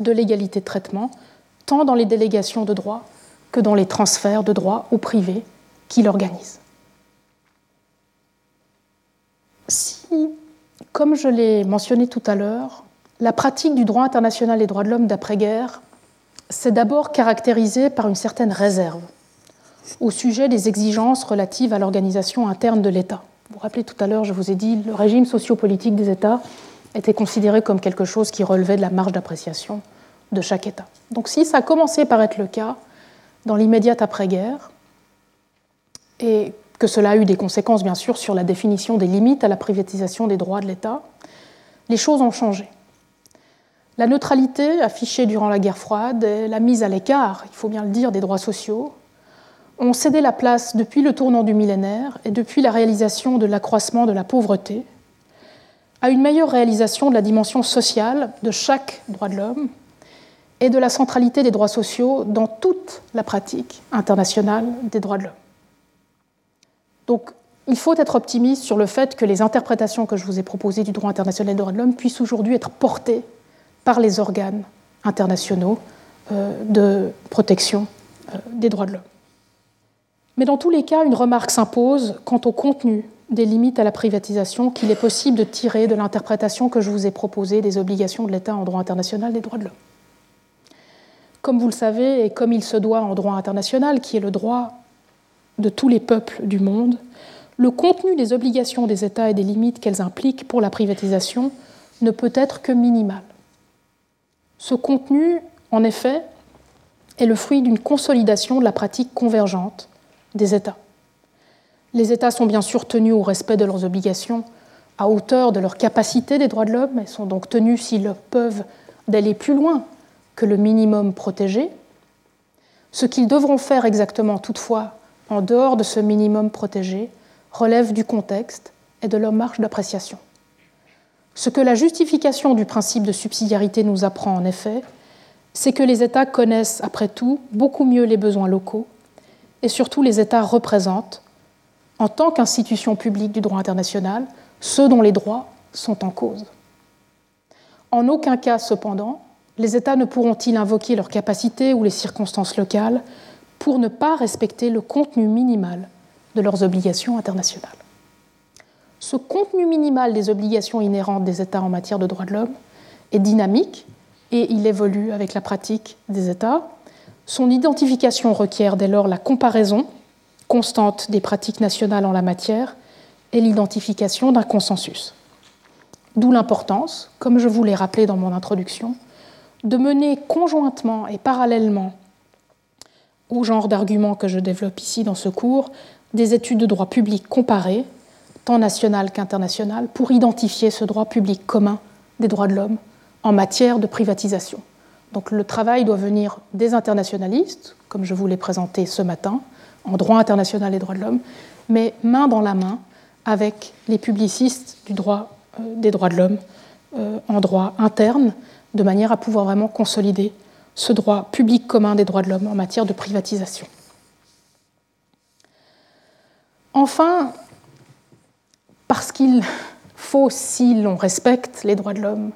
de l'égalité de traitement, tant dans les délégations de droit que dans les transferts de droit au privé qu'il organise. Si, comme je l'ai mentionné tout à l'heure, la pratique du droit international des droits de l'homme d'après-guerre s'est d'abord caractérisée par une certaine réserve au sujet des exigences relatives à l'organisation interne de l'État. Vous vous rappelez tout à l'heure, je vous ai dit, le régime sociopolitique des États était considéré comme quelque chose qui relevait de la marge d'appréciation de chaque État. Donc si ça a commencé par être le cas dans l'immédiate après-guerre, et que cela a eu des conséquences bien sûr sur la définition des limites à la privatisation des droits de l'État, les choses ont changé. La neutralité affichée durant la guerre froide et la mise à l'écart, il faut bien le dire, des droits sociaux ont cédé la place depuis le tournant du millénaire et depuis la réalisation de l'accroissement de la pauvreté à une meilleure réalisation de la dimension sociale de chaque droit de l'homme et de la centralité des droits sociaux dans toute la pratique internationale des droits de l'homme. Donc, il faut être optimiste sur le fait que les interprétations que je vous ai proposées du droit international des droits de l'homme puissent aujourd'hui être portées par les organes internationaux euh, de protection euh, des droits de l'homme. Mais dans tous les cas, une remarque s'impose quant au contenu des limites à la privatisation qu'il est possible de tirer de l'interprétation que je vous ai proposée des obligations de l'État en droit international des droits de l'homme. Comme vous le savez, et comme il se doit en droit international, qui est le droit de tous les peuples du monde, le contenu des obligations des États et des limites qu'elles impliquent pour la privatisation ne peut être que minimal. Ce contenu, en effet, est le fruit d'une consolidation de la pratique convergente des États. Les États sont bien sûr tenus au respect de leurs obligations à hauteur de leur capacité des droits de l'homme et sont donc tenus, s'ils peuvent, d'aller plus loin que le minimum protégé. Ce qu'ils devront faire exactement toutefois en dehors de ce minimum protégé relève du contexte et de leur marge d'appréciation. Ce que la justification du principe de subsidiarité nous apprend en effet, c'est que les États connaissent après tout beaucoup mieux les besoins locaux et surtout les États représentent, en tant qu'institution publique du droit international, ceux dont les droits sont en cause. En aucun cas, cependant, les États ne pourront-ils invoquer leurs capacités ou les circonstances locales pour ne pas respecter le contenu minimal de leurs obligations internationales. Ce contenu minimal des obligations inhérentes des États en matière de droits de l'homme est dynamique et il évolue avec la pratique des États. Son identification requiert dès lors la comparaison constante des pratiques nationales en la matière et l'identification d'un consensus. D'où l'importance, comme je vous l'ai rappelé dans mon introduction, de mener conjointement et parallèlement au genre d'arguments que je développe ici dans ce cours des études de droit public comparées, tant nationales qu'internationales, pour identifier ce droit public commun des droits de l'homme en matière de privatisation. Donc le travail doit venir des internationalistes, comme je vous l'ai présenté ce matin, en droit international et droits de l'homme, mais main dans la main avec les publicistes du droit, euh, des droits de l'homme euh, en droit interne, de manière à pouvoir vraiment consolider ce droit public commun des droits de l'homme en matière de privatisation. Enfin, parce qu'il faut, si l'on respecte les droits de l'homme,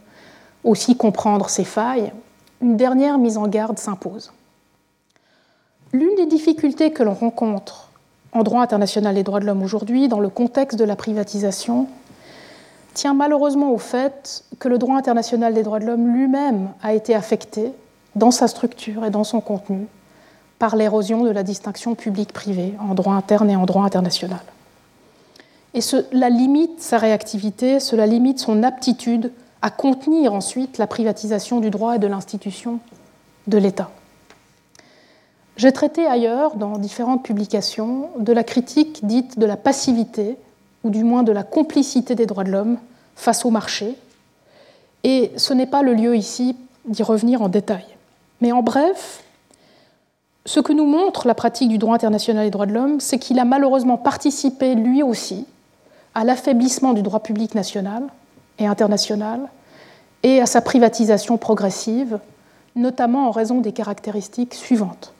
aussi comprendre ses failles, une dernière mise en garde s'impose. L'une des difficultés que l'on rencontre en droit international des droits de l'homme aujourd'hui, dans le contexte de la privatisation, tient malheureusement au fait que le droit international des droits de l'homme lui-même a été affecté dans sa structure et dans son contenu par l'érosion de la distinction publique-privée en droit interne et en droit international. Et cela limite sa réactivité, cela limite son aptitude à contenir ensuite la privatisation du droit et de l'institution de l'État. J'ai traité ailleurs, dans différentes publications, de la critique dite de la passivité, ou du moins de la complicité des droits de l'homme face au marché. Et ce n'est pas le lieu ici d'y revenir en détail. Mais en bref, ce que nous montre la pratique du droit international des droits de l'homme, c'est qu'il a malheureusement participé, lui aussi, à l'affaiblissement du droit public national et international et à sa privatisation progressive, notamment en raison des caractéristiques suivantes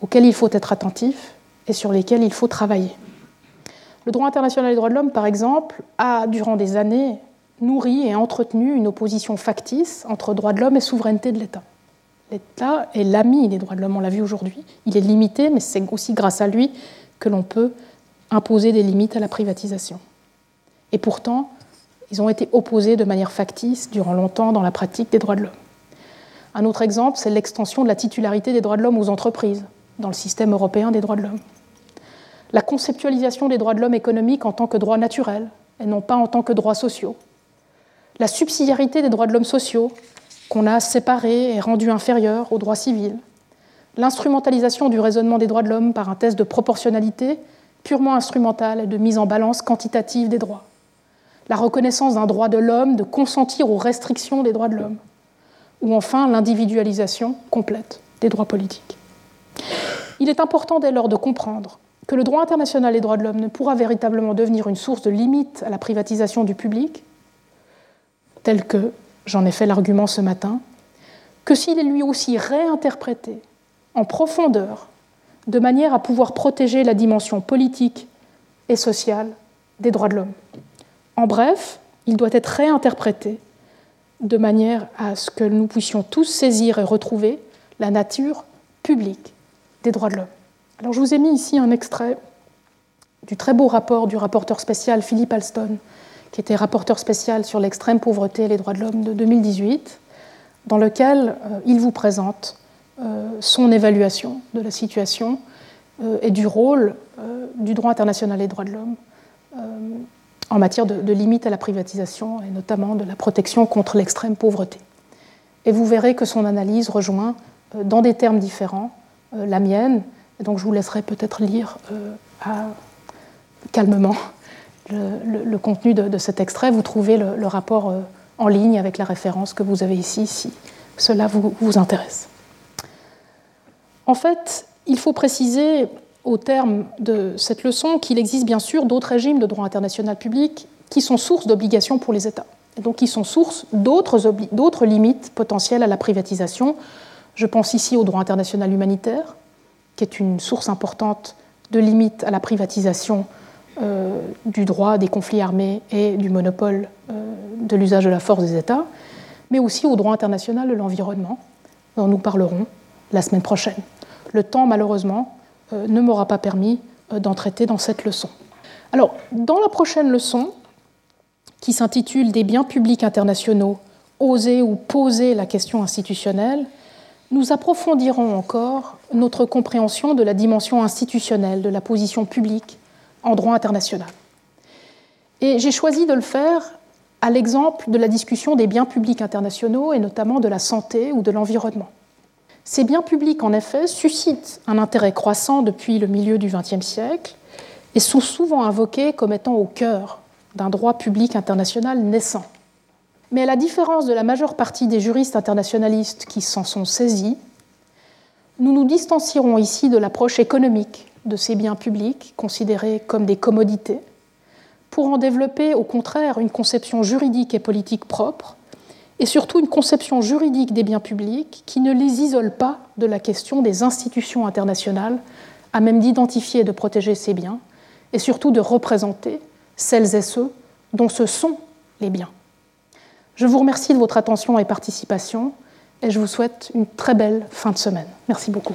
auxquels il faut être attentif et sur lesquels il faut travailler. Le droit international des droits de l'homme, par exemple, a, durant des années, nourri et entretenu une opposition factice entre droits de l'homme et souveraineté de l'État. L'État est l'ami des droits de l'homme, on l'a vu aujourd'hui. Il est limité, mais c'est aussi grâce à lui que l'on peut imposer des limites à la privatisation. Et pourtant, ils ont été opposés de manière factice durant longtemps dans la pratique des droits de l'homme. Un autre exemple, c'est l'extension de la titularité des droits de l'homme aux entreprises dans le système européen des droits de l'homme. La conceptualisation des droits de l'homme économiques en tant que droits naturels et non pas en tant que droits sociaux. La subsidiarité des droits de l'homme sociaux qu'on a séparés et rendus inférieurs aux droits civils. L'instrumentalisation du raisonnement des droits de l'homme par un test de proportionnalité purement instrumental et de mise en balance quantitative des droits. La reconnaissance d'un droit de l'homme de consentir aux restrictions des droits de l'homme. Ou enfin l'individualisation complète des droits politiques. Il est important dès lors de comprendre que le droit international des droits de l'homme ne pourra véritablement devenir une source de limite à la privatisation du public, tel que j'en ai fait l'argument ce matin, que s'il est lui aussi réinterprété en profondeur, de manière à pouvoir protéger la dimension politique et sociale des droits de l'homme. En bref, il doit être réinterprété de manière à ce que nous puissions tous saisir et retrouver la nature publique des droits de l'homme. Alors je vous ai mis ici un extrait du très beau rapport du rapporteur spécial Philippe Alston, qui était rapporteur spécial sur l'extrême pauvreté et les droits de l'homme de 2018, dans lequel euh, il vous présente euh, son évaluation de la situation euh, et du rôle du droit international des droits de l'homme en matière de, limite à la privatisation et notamment de la protection contre l'extrême pauvreté. Et vous verrez que son analyse rejoint, dans des termes différents, la mienne. Et donc je vous laisserai peut-être lire calmement le, contenu de, cet extrait. Vous trouvez le, rapport euh, en ligne avec la référence que vous avez ici, si cela vous, intéresse. En fait, il faut préciser au terme de cette leçon qu'il existe bien sûr d'autres régimes de droit international public qui sont source d'obligations pour les États, donc qui sont source d'autres limites potentielles à la privatisation, je pense ici au droit international humanitaire, qui est une source importante de limite à la privatisation du droit des conflits armés et du monopole euh, de l'usage de la force des États, mais aussi au droit international de l'environnement, dont nous parlerons la semaine prochaine. Le temps, malheureusement, euh, ne m'aura pas permis d'en traiter dans cette leçon. Alors, dans la prochaine leçon, qui s'intitule Des biens publics internationaux, oser ou poser la question institutionnelle, nous approfondirons encore notre compréhension de la dimension institutionnelle de la position publique en droit international. Et j'ai choisi de le faire à l'exemple de la discussion des biens publics internationaux et notamment de la santé ou de l'environnement. Ces biens publics, en effet, suscitent un intérêt croissant depuis le milieu du XXe siècle et sont souvent invoqués comme étant au cœur d'un droit public international naissant. Mais à la différence de la majeure partie des juristes internationalistes qui s'en sont saisis, nous nous distancierons ici de l'approche économique de ces biens publics considérés comme des commodités, pour en développer au contraire une conception juridique et politique propre, et surtout une conception juridique des biens publics qui ne les isole pas de la question des institutions internationales à même d'identifier et de protéger ces biens, et surtout de représenter celles et ceux dont ce sont les biens. Je vous remercie de votre attention et participation, et je vous souhaite une très belle fin de semaine. Merci beaucoup.